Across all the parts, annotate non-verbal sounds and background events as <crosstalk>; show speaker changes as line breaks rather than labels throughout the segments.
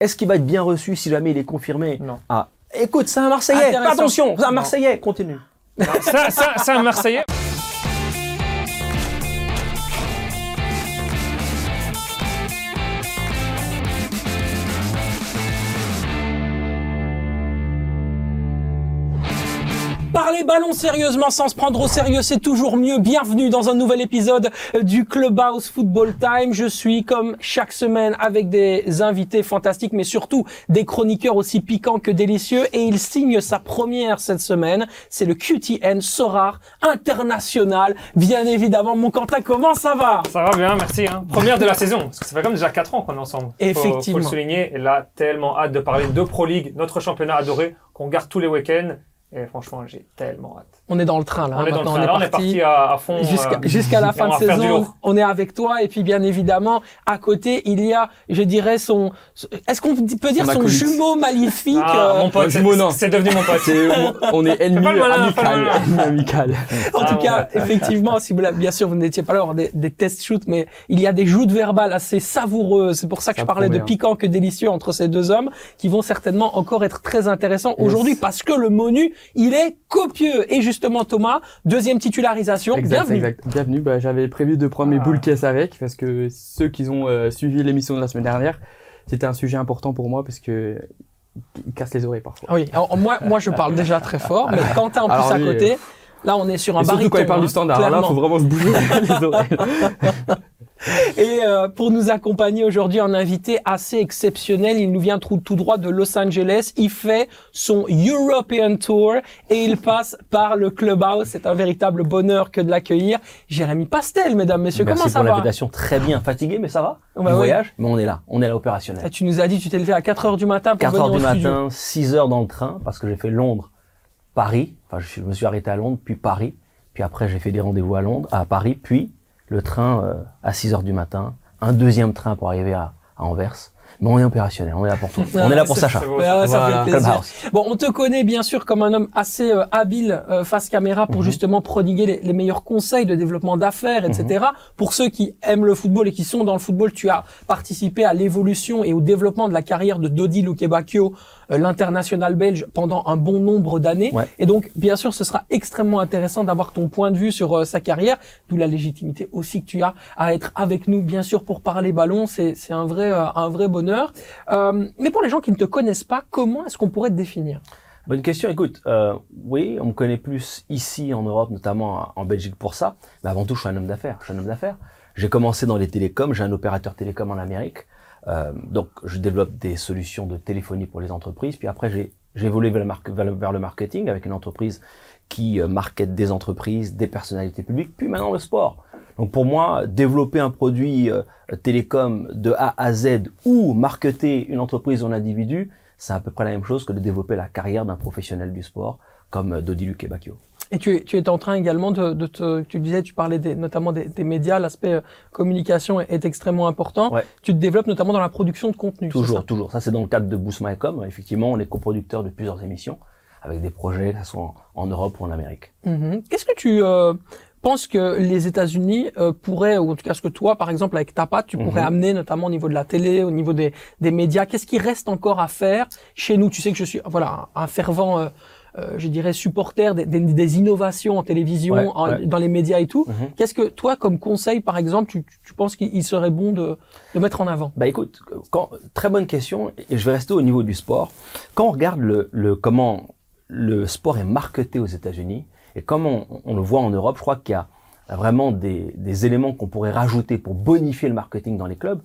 Est-ce qu'il va être bien reçu si jamais il est confirmé?
Non.
Ah, écoute, c'est un Marseillais. Attention, c'est un
Non.
Marseillais. Continue.
ça, ça, c'est un Marseillais. Parler ballon sérieusement sans se prendre au sérieux, c'est toujours mieux. Bienvenue dans un nouvel épisode du Clubhouse Football Time. Je suis comme chaque semaine avec des invités fantastiques, mais surtout des chroniqueurs aussi piquants que délicieux. Et il signe sa première cette semaine. C'est le QTN Sorar International. Bien évidemment, mon Quentin, comment ça va?
Ça va bien, merci. Hein. Première de la saison, parce que ça fait comme déjà 4 ans qu'on est ensemble. Faut-
Effectivement.
Faut, le souligner. Et là, tellement hâte de parler de Pro League, notre championnat adoré, qu'on garde tous les week-ends. Et franchement, j'ai tellement hâte.
On est dans le train là.
on
hein,
est dans le train. Là, on est parti à, à fond.
Jusqu'à
euh,
jusqu'à la fin de saison, on est avec toi. Et puis, bien évidemment, à côté, il y a, je dirais, son... Est-ce qu'on peut dire son
acolyte.
jumeau maléfique
Ah,
euh,
mon pote,
Ouais,
c'est-
jumeau, non.
c'est devenu mon pote.
C'est- on est <laughs> ennemis amical. amical. <laughs>
En
Ah,
tout
bon,
cas,
ouais.
effectivement, si vous bien sûr, vous n'étiez pas là lors des, des test shoots, mais il y a des joutes verbales assez savoureuses. C'est pour ça que
Ça
je parlais de
hein.
piquant que délicieux entre ces deux hommes, qui vont certainement encore être très intéressants
Yes.
aujourd'hui parce que le menu, il est copieux. Et justement, Thomas, deuxième titularisation,
Exact,
bienvenue.
exact. Bienvenue. Bah, j'avais prévu de prendre mes
Ah.
boules caisses avec parce que ceux qui ont euh, suivi l'émission de la semaine dernière, c'était un sujet important pour moi parce que il casse les oreilles parfois.
Oui, alors, moi, moi je parle déjà très fort, mais <laughs> Quentin en plus
Alors
à
lui,
côté, là on est sur un
Et surtout
baryton.
quand il parle
hein,
du standard, alors là,
clairement.
faut vraiment se bouger les oreilles. <laughs>
Et euh, pour nous accompagner aujourd'hui, un invité assez exceptionnel. Il nous vient tout, tout droit de Los Angeles. Il fait son European Tour et il passe par le Clubhouse. C'est un véritable bonheur que de l'accueillir. Jérémy Pastel, mesdames, messieurs,
Merci
comment ça
pour
va?
l'invitation. Très bien. Fatigué, mais ça va?
Bah
du
oui.
voyage, mais on est là. On est là opérationnel.
Ah, Tu nous as dit, tu t'es levé à 4 heures du matin pour
4
venir
heures
au
du
studio.
matin, 6 heures dans le train, parce que j'ai fait Londres, Paris. Enfin, je me suis arrêté à Londres, puis Paris. Puis après, j'ai fait des rendez-vous à Londres, à Paris, puis le train euh, à 6 heures du matin, un deuxième train pour arriver à, à Anvers. Mais on est opérationnel, on est là pour tout. <laughs> On est là pour Sacha.
beau, ça.
ouais, fait. Bon, on te connaît bien sûr comme un homme assez euh, habile euh, face caméra pour
Mhm.
justement prodiguer les, les meilleurs conseils de développement d'affaires, etc. Pour ceux qui aiment le football et qui sont dans le football, tu as participé à l'évolution et au développement de la carrière de Dodi Lukebakio, l'international belge, pendant un bon nombre d'années.
Ouais.
Et donc, bien sûr, ce sera extrêmement intéressant d'avoir ton point de vue sur euh, sa carrière, d'où la légitimité aussi que tu as à être avec nous, bien sûr, pour parler ballon. C'est c'est un vrai euh, un vrai bonheur. Euh, mais pour les gens qui ne te connaissent pas, comment est-ce qu'on pourrait te définir?
Bonne question. Écoute, euh, oui, on me connaît plus ici en Europe, notamment en Belgique pour ça. Mais avant tout, je suis un homme d'affaires. Je suis un homme d'affaires. J'ai commencé dans les télécoms. J'ai un opérateur télécom en Amérique. Euh, donc, je développe des solutions de téléphonie pour les entreprises. Puis après, j'ai évolué vers le, marketing avec une entreprise qui euh, market des entreprises, des personnalités publiques. Puis maintenant, le sport. Donc pour moi, développer un produit euh, télécom de A à Z ou marketer une entreprise ou un individu, c'est à peu près la même chose que de développer la carrière d'un professionnel du sport comme euh, Dodi Lukebakio.
Et tu, tu es en train également de, de te, tu disais, tu parlais des, notamment des, des médias, l'aspect euh, communication est, est extrêmement important.
Ouais.
Tu te développes notamment dans la production de contenu.
Toujours,
ça?
toujours. Ça, c'est dans le cadre de Boost My Com. Effectivement, on est coproducteur de plusieurs émissions avec des projets, que ce soit en, en Europe ou en Amérique.
Mhm. Qu'est-ce que tu euh, penses que les États-Unis euh, pourraient, ou en tout cas ce que toi, par exemple, avec ta patte, tu pourrais
Mhm.
amener, notamment au niveau de la télé, au niveau des, des médias Qu'est-ce qui reste encore à faire chez nous? Tu sais que je suis, voilà, un, fervent. euh, je dirais supporter des, des, des innovations en télévision,
Ouais,
en-
ouais.
dans les médias et tout.
Mhm.
Qu'est-ce que toi, comme conseil, par exemple, tu, tu penses qu'il il serait bon de, de mettre en avant?
Bah écoute, quand, très bonne question, et je vais rester au niveau du sport. Quand on regarde le, le comment le sport est marketé aux États-Unis et comment on, on le voit en Europe, je crois qu'il y a vraiment des, des éléments qu'on pourrait rajouter pour bonifier le marketing dans les clubs,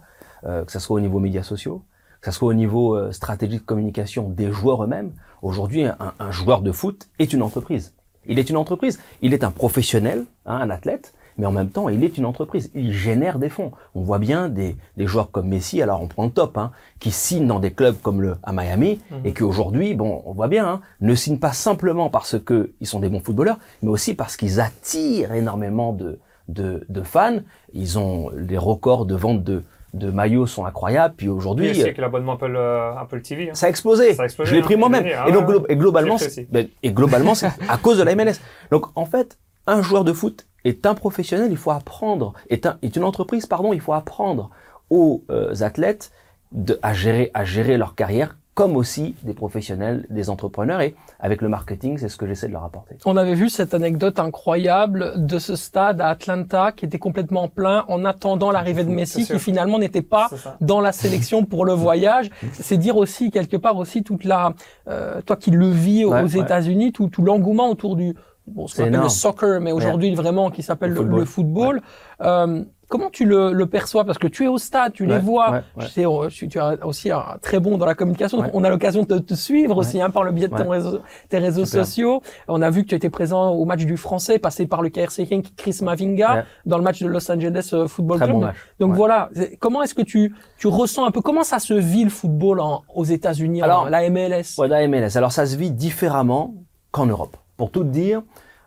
euh, que ce soit au niveau médias sociaux, que ce soit au niveau euh, stratégie de communication des joueurs eux-mêmes. Aujourd'hui, un, un joueur de foot est une entreprise. Il est une entreprise. Il est un professionnel, hein, un athlète, mais en même temps, il est une entreprise. Il génère des fonds. On voit bien des, des joueurs comme Messi, alors on prend le top, hein, qui signent dans des clubs comme le à Miami, et qui aujourd'hui, bon, on voit bien, hein, ne signent pas simplement parce que ils sont des bons footballeurs, mais aussi parce qu'ils attirent énormément de, de, de fans. Ils ont les records de vente de, de maillots sont incroyables. Puis
Oui,
aujourd'hui,
aussi avec l'abonnement Apple, euh, Apple TV. hein.
ça a explosé.
Ça a explosé,
je l'ai
hein,
pris moi-même.
ah
et donc,
ouais,
glo- et globalement, c'est- ben, et globalement, c'est à cause de la MLS. Donc, en fait, un joueur de foot est un professionnel. Il faut apprendre. Est un, est une entreprise, pardon. Il faut apprendre aux euh, athlètes de, à gérer, à gérer leur carrière comme aussi des professionnels, des entrepreneurs. Et avec le marketing, c'est ce que j'essaie de leur apporter.
On avait vu cette anecdote incroyable de ce stade à Atlanta qui était complètement plein en attendant l'arrivée de Messi, qui finalement n'était pas dans la sélection pour le voyage. <laughs> C'est dire aussi quelque part aussi toute la, euh, toi qui le vis aux
Ouais, ouais.
États-Unis, tout, tout l'engouement autour du, bon, ce qu'on
C'est
appelle le soccer, mais aujourd'hui vraiment qui s'appelle
Le
le, le football. Euh, comment tu le, le perçois? Parce que tu es au stade, tu les vois.
ouais, ouais.
Je sais, tu, tu es aussi un très bon dans la communication. donc. On a l'occasion de te suivre aussi hein, par le biais de ton
Ouais.
réseau, tes réseaux
Super.
sociaux. On a vu que tu étais présent au match du Français, passé par le KRC Chris Mavinga, dans le match de Los Angeles euh, Football
Très
Club.
bon.
Donc voilà, comment est-ce que tu, tu ressens un peu, comment ça se vit le football en- aux États-Unis, en-
Alors,
la MLS
Ouais, la MLS. Alors ça se vit différemment qu'en Europe. Pour tout te dire,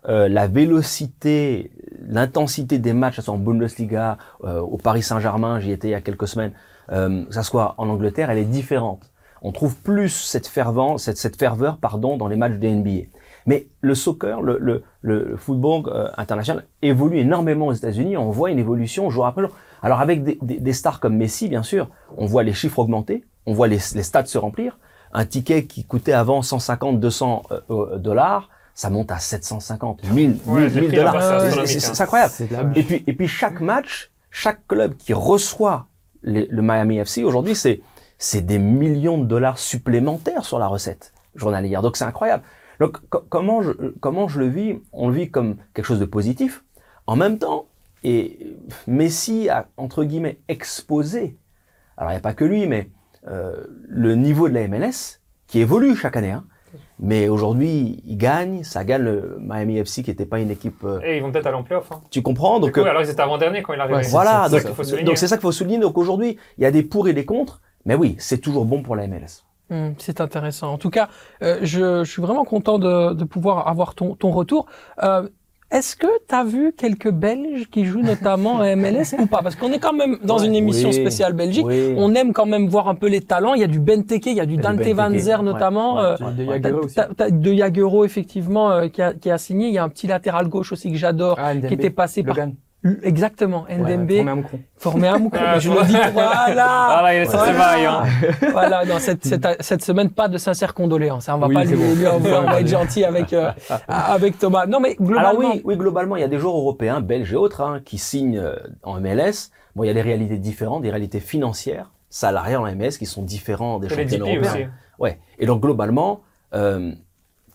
euh, la vélocité, l'intensité des matchs, que ce soit en Bundesliga, euh, au Paris Saint-Germain, j'y étais il y a quelques semaines, euh, que ça soit en Angleterre, elle est différente. On trouve plus cette cette, ferveur, pardon, dans les matchs des NBA. Mais le soccer, le, le, le football euh, international évolue énormément aux États-Unis. On voit une évolution jour après jour. Alors avec des, des, stars comme Messi, bien sûr, on voit les chiffres augmenter, on voit les, les stades se remplir. Un ticket qui coûtait avant 150, 200 euh, euh, dollars, ça monte à 750, 1000,
Ouais,
1000,
les
1000
prix
dollars.
c'est hein.
c'est incroyable. Et puis, et puis chaque match, chaque club qui reçoit les- le Miami FC aujourd'hui, c'est c'est des millions de dollars supplémentaires sur la recette journalière. Donc c'est incroyable. Donc co- comment je comment je le vis? On le vit comme quelque chose de positif. En même temps, et Messi a entre guillemets exposé. Alors il n'y a pas que lui, mais euh, le niveau de la MLS qui évolue chaque année. hein. Mais aujourd'hui, il gagne, ça gagne le Miami FC qui n'était pas une équipe. euh,
Et ils vont peut-être aller en playoff. Hein.
tu comprends Donc
Du coup,
euh,
alors ils étaient avant-dernier quand il arrivait.
Ouais,
voilà,
c'est ça
donc
qu'il faut souligner.
donc c'est ça qu'il faut souligner. Donc aujourd'hui, il y a des pour et des contre, mais oui, c'est toujours bon pour la MLS.
Hmm, c'est intéressant. En tout cas, euh, je, je suis vraiment content de, de pouvoir avoir ton, ton retour. Euh, Est-ce que tu as vu quelques Belges qui jouent notamment en MLS ou pas? Parce qu'on est quand même dans
Ouais,
une émission
oui,
spéciale Belgique.
oui.
On aime quand même voir un peu les talents. Il y a du Benteke, il y a du
Il y a du
Dante Van
Benteke,
Zer
ouais,
notamment.
ouais,
euh,
ouais,
de Jaguero
effectivement euh, qui, a, qui a signé. Il y a un petit latéral gauche aussi que j'adore,
Ah,
qui était passé par. Exactement Ndembe,
Ouais, Romain Moucron.
formé à Moucron. <laughs>
Ah,
je le dis. Voilà.
Ah là, il est
Voilà.
bails. Hein. <laughs>
Voilà, non, cette, cette, cette semaine, pas de sincères condoléances. hein. On va
Oui,
pas lui,
c'est bon.
lui envoyer- on va être <laughs> gentil avec, euh, avec Thomas. Non, mais globalement,
Alors oui, oui, globalement, il y a des joueurs européens, belges et autres, hein, qui signent euh, en MLS. Bon, il y a des réalités différentes, des réalités financières, salariales en MLS qui sont différentes des championnats européens.
aussi.
Ouais. Et donc globalement, euh,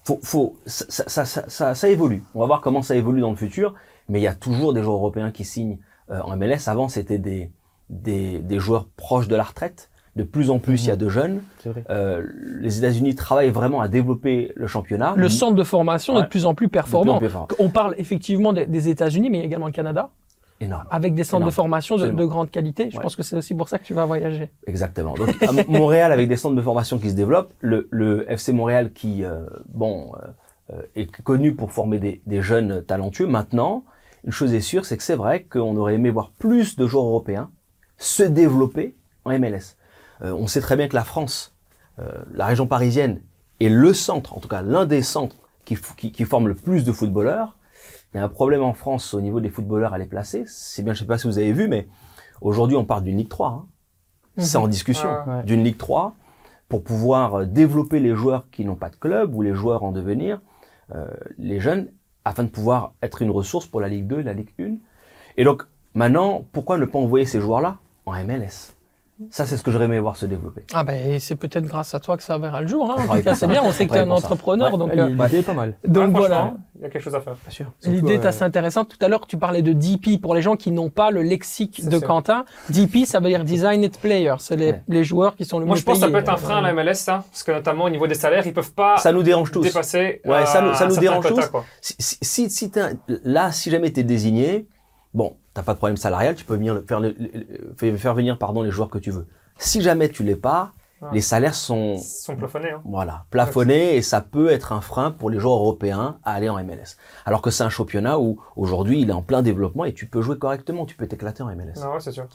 faut, faut, ça, ça, ça, ça, ça évolue. On va voir comment ça évolue dans le futur. Mais il y a toujours des joueurs européens qui signent euh, en MLS. Avant, c'était des, des, des joueurs proches de la retraite. De plus en plus, il y a de jeunes. Euh, les États-Unis travaillent vraiment à développer le championnat.
le centre de formation est de plus en plus
De plus en
performant.
plus.
On parle effectivement des, des États-Unis, mais il y a également le Canada,
Énorme.
avec des centres
Énorme.
de formation de, grande qualité. Je
Ouais.
pense que c'est aussi pour ça que tu vas voyager.
Exactement. Donc <laughs> à Montréal avec des centres de formation qui se développent, le, le FC Montréal qui euh, bon euh, est connu pour former des, des jeunes talentueux. Maintenant, une chose est sûre, c'est que c'est vrai qu'on aurait aimé voir plus de joueurs européens se développer en MLS. Euh, on sait très bien que la France, euh, la région parisienne, est le centre, en tout cas l'un des centres qui, qui, qui forme le plus de footballeurs. Il y a un problème en France au niveau des footballeurs à les placer. C'est bien, je sais pas si vous avez vu, mais aujourd'hui on parle d'une Ligue 3. hein. C'est en discussion
Ouais.
D'une Ligue 3 pour pouvoir euh, développer les joueurs qui n'ont pas de club ou les joueurs en devenir, euh, les jeunes, afin de pouvoir être une ressource pour la Ligue 2 et la Ligue 1. Et donc, maintenant, pourquoi ne pas envoyer ces joueurs-là en MLS Ça, c'est ce que j'aurais aimé voir se développer.
Ah ben, c'est peut-être grâce à toi que ça verra le jour. Hein. En tout cas, c'est bien. On sait que tu es un entrepreneur,
Ouais.
donc. Euh,
L'idée est pas mal. <laughs>
donc
Ouais,
voilà.
Il y a quelque chose à faire.
Bien sûr.
L'idée est
euh,
assez intéressante. Tout à l'heure, tu parlais de DP pour les gens qui n'ont pas le lexique de
sûr.
Quentin. DP, ça veut dire Designated Player. C'est les,
Ouais.
les joueurs qui sont le
Moi,
mieux
je pense que ça peut être un frein à la MLS, ça. Parce que notamment au niveau des salaires, ils peuvent pas
Ça nous dérange tous.
dépasser.
Ouais, ça nous-
euh,
ça
un
nous dérange
quota,
tous.
quoi.
Si, si, si, t'es là, si jamais tu es désigné, bon, t'as pas de problème salarial, tu peux venir le- faire, le- le- faire- venir pardon, les joueurs que tu veux. Si jamais tu l'es pas,
Ouais.
les salaires sont
sont plafonnés. Hein.
Voilà, plafonné et ça peut être un frein pour les joueurs européens à aller en MLS. Alors que c'est un championnat où aujourd'hui il est en plein développement et tu peux jouer correctement, tu peux t'éclater en MLS.
Non, ouais, c'est sûr.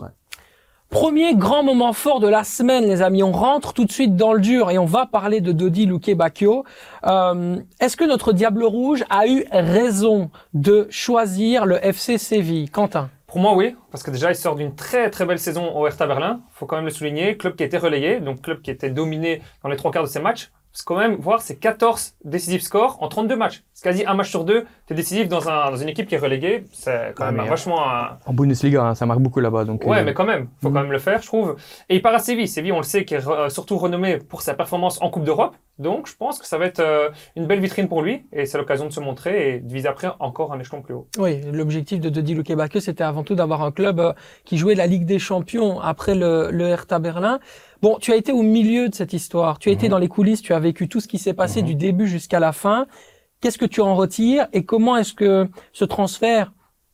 Premier grand moment fort de la semaine, les amis. On rentre tout de suite dans le dur et on va parler de Dodi Luque Bacchio. Euh, Est-ce que notre Diable Rouge a eu raison de choisir le FC Séville? Quentin
Pour moi, oui, parce que déjà, il sort d'une très très belle saison au Hertha Berlin. faut quand même le souligner. Club qui a été relayé, donc club qui était dominé dans les trois quarts de ses matchs. Parce que quand même, voir, c'est 14 décisifs scores en 32 matchs. C'est quasi un match sur deux. Tu es décisif dans, un, dans une équipe qui est reléguée. C'est quand même
mais,
vachement un,
En Bundesliga, hein, ça marque beaucoup là-bas. Donc,
Ouais,
euh,
mais quand même, faut
Mhm.
quand même le faire, je trouve. Et il part à Séville. Séville, on le sait, qui est re- surtout renommé pour sa performance en Coupe d'Europe. Donc, je pense que ça va être euh, une belle vitrine pour lui. Et c'est l'occasion de se montrer et de viser après encore un échelon plus haut.
Oui, l'objectif de Dodi Lukebake, c'était avant tout d'avoir un club euh, qui jouait la Ligue des Champions après le, le Hertha Berlin. Bon, tu as été au milieu de cette histoire. Tu as été
Mhm.
dans les coulisses, tu as vécu tout ce qui s'est passé
Mhm.
du début jusqu'à la fin. Qu'est-ce que tu en retires et comment est-ce que ce transfert,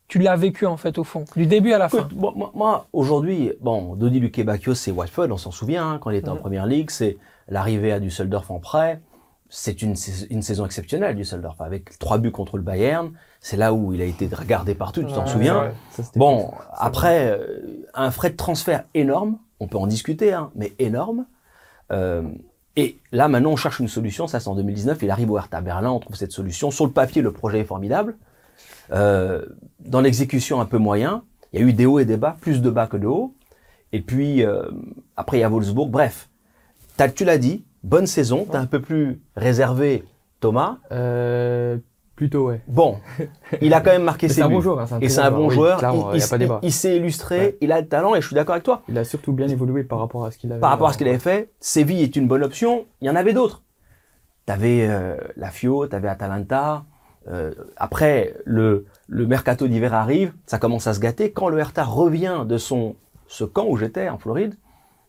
tu l'as vécu en fait au fond, du début à la fin?
Écoute, moi, moi- moi, aujourd'hui, bon, Dodi Lukebakio, c'est Watford, on s'en souvient, hein, quand il était en
Mhm.
première ligue, c'est l'arrivée à Düsseldorf en prêt. C'est une, sais- une saison exceptionnelle, Düsseldorf, avec trois buts contre le Bayern. C'est là où il a été regardé partout, tu t'en
Ouais,
souviens?
ça,
Bon, après, euh, un frais de transfert énorme, on peut en discuter, hein, mais énorme. Euh, et là, maintenant, on cherche une solution. Ça, c'est en 2019. Il arrive au Hertha Berlin, on trouve cette solution. Sur le papier, le projet est formidable. Euh, dans l'exécution, un peu moyen. Il y a eu des hauts et des bas, plus de bas que de hauts. Et puis, euh, après, il y a Wolfsburg. Bref, tu l'as dit, bonne saison. T'es un peu plus réservé, Thomas.
Euh, plutôt, ouais.
Bon, il a quand même marqué ses
c'est un
buts.
bon joueur. hein,
Et c'est un bon joueur. il s'est illustré,
Ouais.
il a le talent et je suis d'accord avec toi.
Il a surtout bien évolué par rapport à ce qu'il avait.
Par rapport à ce qu'il avait fait, Séville est une bonne option. Il y en avait d'autres. T'avais euh, la Fio, t'avais Atalanta. Euh, après, le, le mercato d'hiver arrive, ça commence à se gâter. Quand le Hertha revient de son ce camp où j'étais en Floride,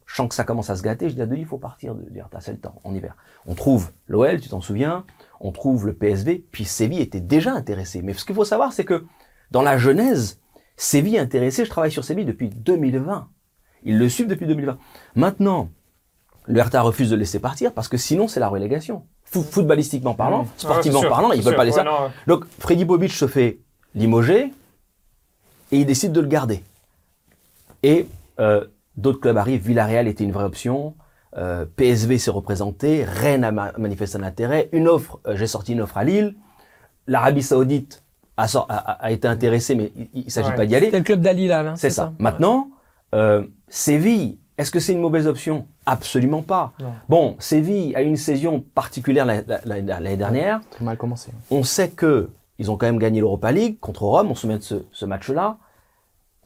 je sens que ça commence à se gâter. Je dis à Denis, il faut partir de, du Hertha, c'est le temps, en hiver. On trouve l'OL, tu t'en souviens, on trouve le PSV, puis Séville était déjà intéressé. Mais ce qu'il faut savoir, c'est que dans la genèse, Séville est intéressé, je travaille sur Séville depuis 2020. Ils le suivent depuis 2020. Maintenant, le Hertha refuse de laisser partir parce que sinon c'est la relégation. Footballistiquement parlant,
Ouais.
sportivement
Ouais, c'est sûr,
parlant, ils veulent
sûr.
pas laisser.
Ouais, non,
Donc Freddy Bobic se fait limoger et il décide de le garder. Et euh, d'autres clubs arrivent. Villarreal était une vraie option. Euh, PSV s'est représenté. Rennes a ma- manifesté un intérêt. Une offre, euh, j'ai sorti une offre à Lille. L'Arabie Saoudite a, été intéressée, mais il, il s'agit
Ouais.
pas d'y aller.
C'était le club d'Ali là, hein,
C'est ça. Maintenant, euh, Séville, est-ce que c'est une mauvaise option? Absolument pas.
Non.
Bon, Séville a eu une saison particulière la- la- la- l'année dernière.
Très mal commencé.
On sait que ils ont quand même gagné l'Europa League contre Rome. On se souvient de ce, ce match-là.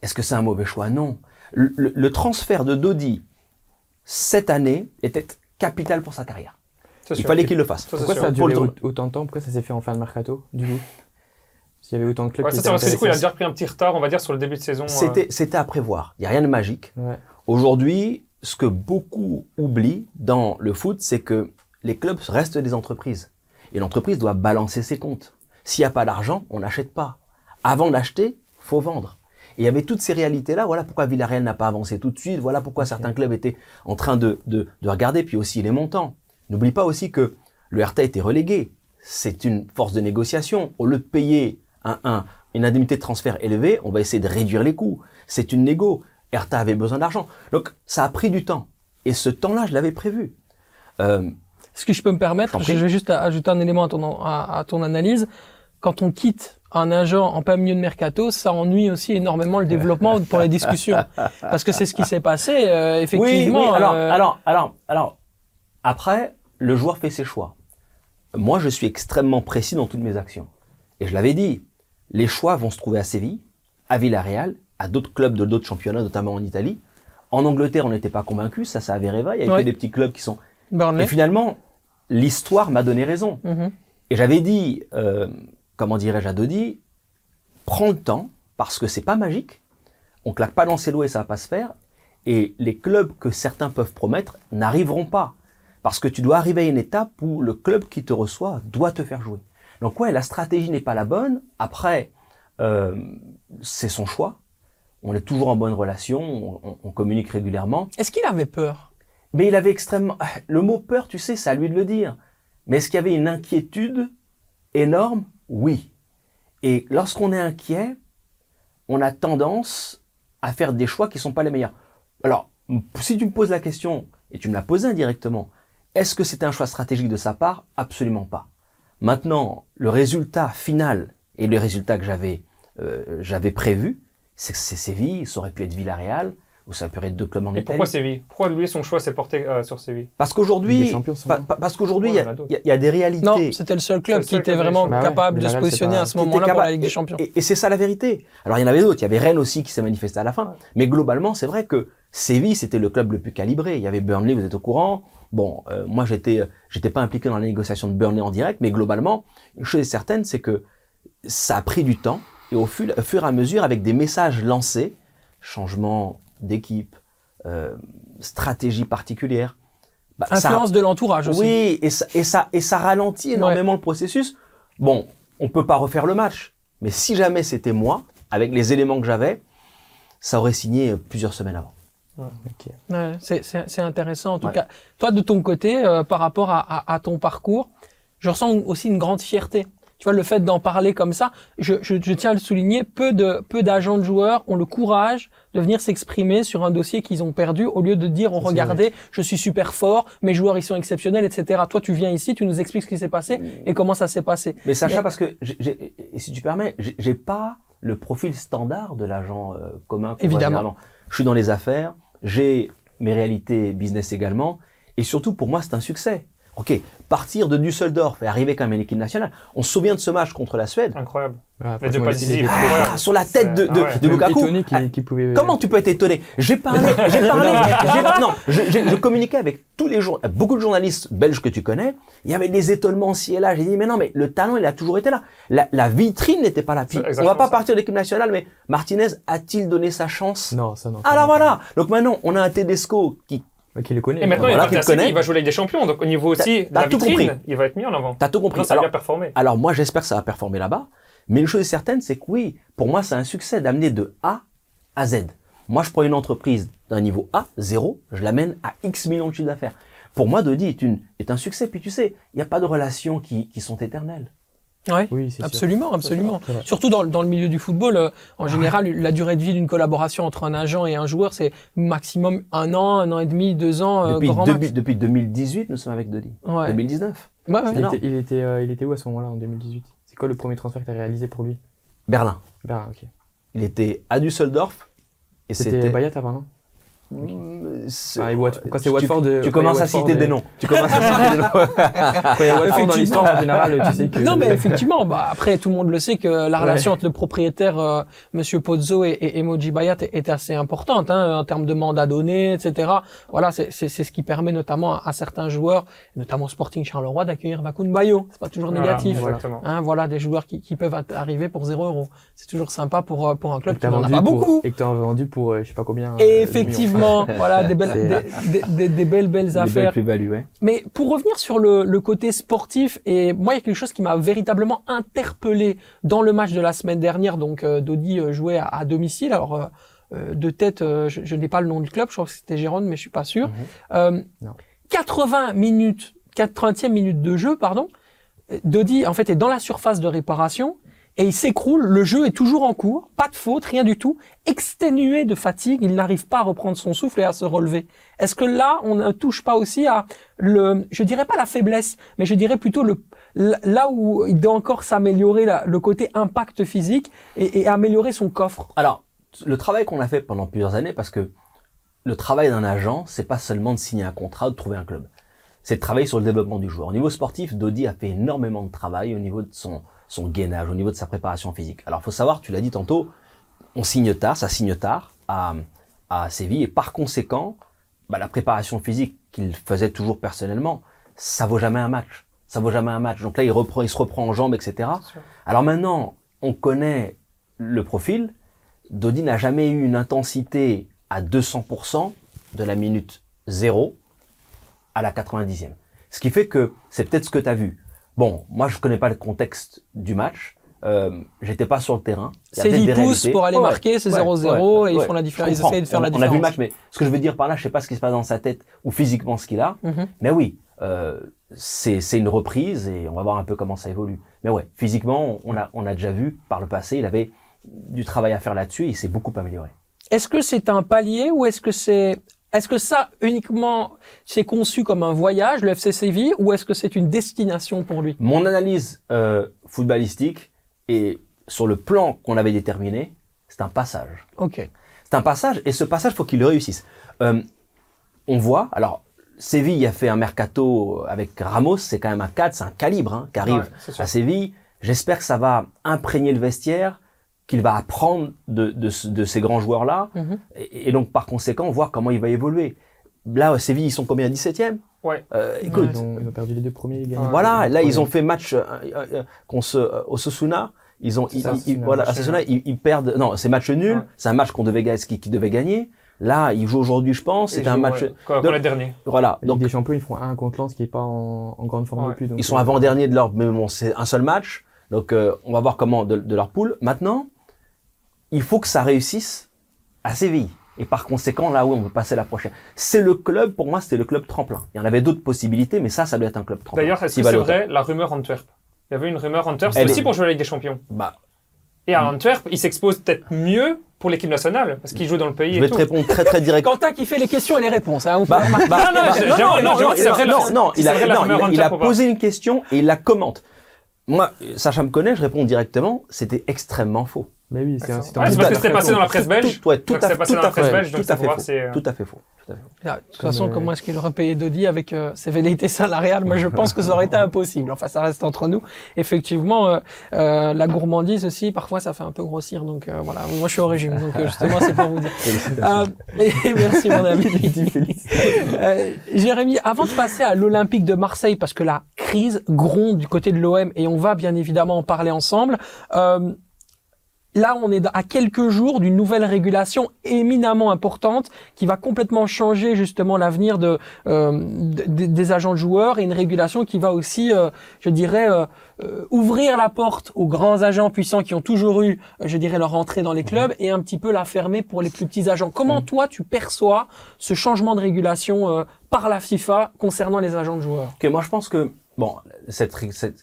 Est-ce que c'est un mauvais choix? Non. Le, le- le transfert de Dodi cette année était capital pour sa carrière. Il
sûr.
fallait qu'il le fasse.
Ça,
Pourquoi ça a duré autant de temps? Pourquoi ça s'est fait en fin de mercato, du coup? S'il y avait autant de clubs
Ouais,
qui
ça,
étaient
c'est parce que du coup, il a déjà pris un petit retard, on va dire, sur le début de saison. euh,
C'était c'était à prévoir. Il n'y a rien de magique.
Ouais.
Aujourd'hui, ce que beaucoup oublient dans le foot, c'est que les clubs restent des entreprises. Et l'entreprise doit balancer ses comptes. S'il n'y a pas d'argent, on n'achète pas. Avant d'acheter, faut vendre. Et il y avait toutes ces réalités-là. Voilà pourquoi Villarreal n'a pas avancé tout de suite. Voilà pourquoi certains clubs étaient en train de, de, de regarder. Puis aussi les montants. N'oublie pas aussi que le RTA était relégué. C'est une force de négociation. Au lieu de payer un, un- une indemnité de transfert élevée, on va essayer de réduire les coûts. C'est une négo. Hertha avait besoin d'argent. Donc, ça a pris du temps. Et ce temps-là, je l'avais prévu. Euh,
Est-ce que je peux me permettre Je vais juste ajouter un élément à ton, à, à ton analyse. Quand on quitte un agent en plein milieu de mercato, ça ennuie aussi énormément le développement <laughs> pour les discussions. Parce que c'est ce qui s'est passé, euh, effectivement.
Oui, oui, alors,
euh,
alors, alors, alors, après, le joueur fait ses choix. Moi, je suis extrêmement précis dans toutes mes actions. Et je l'avais dit, les choix vont se trouver à Séville, à Villarreal, à d'autres clubs de d'autres championnats, notamment en Italie. En Angleterre, on n'était pas convaincu, ça, ça avait vrai. Il y avait que des petits clubs qui sont.
Burnley.
Et finalement, l'histoire m'a donné raison.
Mhm.
Et j'avais dit, euh, comment dirais-je à Dodi, prends le temps, parce que c'est pas magique. On claque pas dans ses doigts et ça va pas se faire. Et les clubs que certains peuvent promettre n'arriveront pas. Parce que tu dois arriver à une étape où le club qui te reçoit doit te faire jouer. Donc ouais, la stratégie n'est pas la bonne. Après, euh, c'est son choix. On est toujours en bonne relation, on- communique régulièrement.
Est-ce qu'il avait peur?
Mais il avait extrêmement... Le mot peur, tu sais, c'est à lui de le dire. Mais est-ce qu'il y avait une inquiétude énorme Oui. Et lorsqu'on est inquiet, on a tendance à faire des choix qui ne sont pas les meilleurs. Alors, si tu me poses la question, et tu me l'as posée indirectement, est-ce que c'était un choix stratégique de sa part? Absolument pas. Maintenant, le résultat final et le résultat que j'avais euh, j'avais prévu, c'est que c'est Séville, ça aurait pu être Villarreal, ou ça pu être deux clubs en
Et
Italie.
pourquoi Séville? Pourquoi lui, son choix s'est porté euh, sur Séville?
Parce qu'aujourd'hui, pa- pa- parce qu'aujourd'hui, il y, a- y des réalités.
Non, c'était le seul club
C'est
qui
le seul
était
club
vraiment
Bah ouais,
capable de se positionner
pas-
à ce moment-là pour
capable-
la Ligue des Champions.
Et, et c'est ça la vérité. Alors il y en avait d'autres. Il y avait Rennes aussi qui s'est manifesté à la fin. Mais globalement, c'est vrai que Séville, c'était le club le plus calibré. Il y avait Burnley, vous êtes au courant. Bon, euh, moi j'étais, j'étais pas impliqué dans la négociation de Burnley en direct, mais globalement, une chose est certaine, c'est que ça a pris du temps et au fur, au fur et à mesure, avec des messages lancés, changement d'équipe, euh, stratégie particulière. bah, ça-
Influence de l'entourage aussi.
oui, et ça, et ça, et ça ralentit énormément le processus. Bon, on peut pas refaire le match, mais si jamais c'était moi, avec les éléments que j'avais, ça aurait signé plusieurs semaines avant.
Ouais, c'est- intéressant. En tout
Ouais.
cas, toi, de ton côté, euh, par rapport à, à- à ton parcours, je ressens aussi une grande fierté. Tu vois, le fait d'en parler comme ça, je, je, je tiens à le souligner, peu de peu d'agents de joueurs ont le courage de venir s'exprimer sur un dossier qu'ils ont perdu au lieu de dire, oh, regardez, je suis super fort, mes joueurs ils sont exceptionnels, etc. Toi, tu viens ici, tu nous expliques ce qui s'est passé et comment ça s'est passé.
Mais Sacha,
Mais-
parce que, j'ai- et si tu permets, j'ai pas le profil standard de l'agent euh, commun.
Évidemment.
Je suis dans les affaires, j'ai mes réalités business également, et surtout pour moi c'est un succès. Ok, partir de Düsseldorf et arriver quand même à l'équipe nationale. On se souvient de ce match contre la Suède.
Incroyable. Les deux décisives.
Ah, sur la tête de, de,
Ah ouais.
de
même
Lukaku.
pouvait.
Comment tu peux être étonné? J'ai parlé, <laughs> j'ai parlé, j'ai- non, je, communiquais avec tous les jours, beaucoup de journalistes belges que tu connais. Il y avait des étonnements ci et là. J'ai dit mais non, mais le talent il a toujours été là. La, la vitrine n'était pas là. Puis, on va pas
ça.
partir de l'équipe nationale, mais Martinez a-t-il donné sa chance?
Non, ça non.
Alors voilà. Donc maintenant on a un Tedesco qui,
Qui le connaît.
Et maintenant,
Voilà,
il va il va jouer avec des champions. Donc, au niveau aussi de
tout compris.
il va être mis en avant.
t'as tout compris.
Ça
Alors,
bien performé.
alors moi j'espère que ça va performer là-bas. Mais une chose est certaine, c'est que oui, pour moi c'est un succès d'amener de A à Z. Moi je prends une entreprise d'un niveau A, zéro, je l'amène à X millions de chiffres d'affaires. Pour moi, Dodi est, une, est un succès. Puis tu sais, il n'y a pas de relations qui, qui sont éternelles.
Ouais.
Oui, c'est sûr.
Absolument, absolument. Surtout dans, dans le milieu du football, euh, en général, la durée de vie d'une collaboration entre un agent et un joueur, c'est maximum un an, un an et demi, deux ans, euh,
depuis,
grand
depuis,
max.
depuis 2018, nous sommes avec Dodi.
Ouais.
2019,
Ouais, ouais.
C'est
Il était, il, était, euh, il était où à ce moment-là, en 2018 C'est quoi le premier transfert que tu as réalisé pour lui?
Berlin.
Ben, ok.
Il était à Düsseldorf. Et
C'était. Bayat avant, non?
c'est-
Ah, et quand c'est
tu-
Watford, euh,
Tu
y a
commences à citer des
euh,
noms. Tu commences à citer des noms. <laughs>
Quand il y a Watford dans
Effectivement.
l'histoire, en général, tu sais que.
Non, mais effectivement, bah, après, tout le monde le sait que la
Ouais.
relation entre le propriétaire, euh, Monsieur Pozzo et, et Emoji Bayat est, est assez importante, hein, en termes de mandat donné, etc. Voilà, c'est c'est- c'est ce qui permet notamment à, à certains joueurs, notamment Sporting Charleroi, d'accueillir Bakun Bayo. C'est pas toujours
Voilà,
négatif.
Exactement.
Hein, voilà, des joueurs qui, qui peuvent arriver pour 0 euros. C'est toujours sympa pour, euh, pour un
Et
club qui
t'as
n'en a
vendu
pas
pour-
beaucoup.
Et que tu as vendu pour euh, je sais pas combien. euh, <laughs>
Voilà, des belles, des, belles, belles
Des
affaires.
belles plus-values, ouais.
Mais pour revenir sur le, le côté sportif, et moi, il y a quelque chose qui m'a véritablement interpellé dans le match de la semaine dernière. Donc, euh, Dodi euh, jouait à, à domicile. Alors, euh, euh, de tête, euh, je, je n'ai pas le nom du club. Je crois que c'était Gérone, mais je suis pas sûr.
Mhm.
Euh,
Non.
80 minutes, 80e minute de jeu, pardon. Dodi, en fait, est dans la surface de réparation et il s'écroule. Le jeu est toujours en cours, pas de faute, rien du tout. Exténué de fatigue, il n'arrive pas à reprendre son souffle et à se relever. Est-ce que là, on ne touche pas aussi à le, je dirais pas la faiblesse, mais je dirais plutôt le, là où il doit encore s'améliorer le côté impact physique et, et améliorer son coffre?
Alors, le travail qu'on a fait pendant plusieurs années, parce que le travail d'un agent, c'est pas seulement de signer un contrat ou de trouver un club. C'est de travailler sur le développement du joueur. Au niveau sportif, Dodi a fait énormément de travail au niveau de son, son gainage, au niveau de sa préparation physique. Alors, faut savoir, tu l'as dit tantôt, on signe tard, ça signe tard à, à Séville, et par conséquent, bah, la préparation physique qu'il faisait toujours personnellement, ça vaut jamais un match. Ça vaut jamais un match. Donc là, il reprend, il se reprend en jambes, etc. Alors maintenant, on connaît le profil. Dodi n'a jamais eu une intensité à 200% de la minute 0 à la 90e. Ce qui fait que c'est peut-être ce que tu as vu. Bon, moi je connais pas le contexte du match. Euh, J'étais pas sur le terrain. Des
pousse
réalités.
pour aller marquer, c'est
ouais,
0-0
ouais,
et ils
ouais,
font la différence. Ils essayent de faire
on,
la
on
différence.
a vu le match, mais ce que je veux dire par là, je sais pas ce qui se passe dans sa tête ou physiquement ce qu'il a.
Mhm.
Mais oui, euh, c'est c'est une reprise et on va voir un peu comment ça évolue. Mais ouais, physiquement, on a, on a déjà vu par le passé, il avait du travail à faire là-dessus et il s'est beaucoup amélioré.
Est-ce que c'est un palier ou est-ce que c'est est-ce que ça uniquement c'est conçu comme un voyage, le FC Séville, ou est-ce que c'est une destination pour lui?
Mon analyse euh, footballistique et sur le plan qu'on avait déterminé, c'est un passage.
Ok.
C'est un passage, et ce passage, faut qu'il réussisse. Euh, on voit, alors, Séville a fait un mercato avec Ramos, c'est quand même un cadre, c'est un calibre hein, qui arrive
Ouais,
à Séville. J'espère que ça va imprégner le vestiaire, qu'il va apprendre de, de, de ces grands joueurs-là,
Mhm.
et, et donc par conséquent, voir comment il va évoluer. Là, à Séville, ils sont combien 17e
Ouais.
euh, Écoute,
Ils ont, ils ont perdu les deux premiers. ils.
Ouais.
voilà, là, ils ont
Ouais.
fait match euh, euh, euh, contre euh, Osasuna. Ils ont, ils,
ça,
ils-
c'est un
voilà,
match
Osasuna, ils, ils perdent. Non, c'est match nul.
Ouais.
C'est un match qu'on devait gagner, qui, qui devait gagner. Là, ils jouent aujourd'hui, je pense. C'était un match.
Ouais, comme, les derniers.
Voilà. Donc,
des Champions, ils font un contre Lens qui est pas en, en grande forme
Ouais.
plus. donc,
ils sont
euh,
avant-derniers de leur, mais bon, c'est un seul match. Donc, euh, on va voir comment de, de leur poule. Maintenant, il faut que ça réussisse à Séville. Et par conséquent, là où on veut passer la prochaine. C'est le club, pour moi, c'était le club tremplin. Il y en avait d'autres possibilités, mais ça, ça doit être un club tremplin.
D'ailleurs, est-ce que c'est vrai la rumeur Antwerp? Il y avait une rumeur Antwerp, c'est aussi
est-
pour jouer la Ligue des Champions.
Bah,
Et à Antwerp, il s'expose peut-être mieux pour l'équipe nationale, parce qu'il joue dans le pays
je
et
vais
tout.
te répondre très très direct. <laughs>
Quentin qui fait les questions et les réponses. Hein,
Bah, bah, bah, <laughs>
non,
non, non, il a, il posé une question et il la commente. Moi, Sacha me connaît, je réponds directement, c'était extrêmement faux.
Mais oui, c'est un
Ouais,
c'est
parce que c'était passé dans la presse belge.
tout- ouais, tout à fait, faux.
euh,
Tout à fait faux. Tout à fait faux.
Ah, De toute façon,
Mais-
comment est-ce qu'il aurait payé Dodi avec euh, ses velléités salariales? Moi, je <laughs> pense que ça aurait été impossible. Enfin, ça reste entre nous. Effectivement, euh, euh, la gourmandise aussi, parfois, ça fait un peu grossir. Donc euh, voilà, moi, je suis au régime. Donc euh, justement, c'est pour vous dire. <laughs> Euh, et <laughs> merci mon ami. Euh, Jérémy, avant de passer à l'Olympique de Marseille, parce que la crise gronde du côté de l'OM et on va bien évidemment en parler ensemble. euh, Là, on est à quelques jours d'une nouvelle régulation éminemment importante qui va complètement changer justement l'avenir de, euh, de- de- des agents de joueurs et une régulation qui va aussi, euh, je dirais, euh, euh, ouvrir la porte aux grands agents puissants qui ont toujours eu, euh, je dirais, leur entrée dans les clubs et un petit peu la fermer pour les plus petits agents. Comment toi, tu perçois ce changement de régulation euh, par la FIFA concernant les agents de joueurs?
Ok, moi je pense que bon, cette,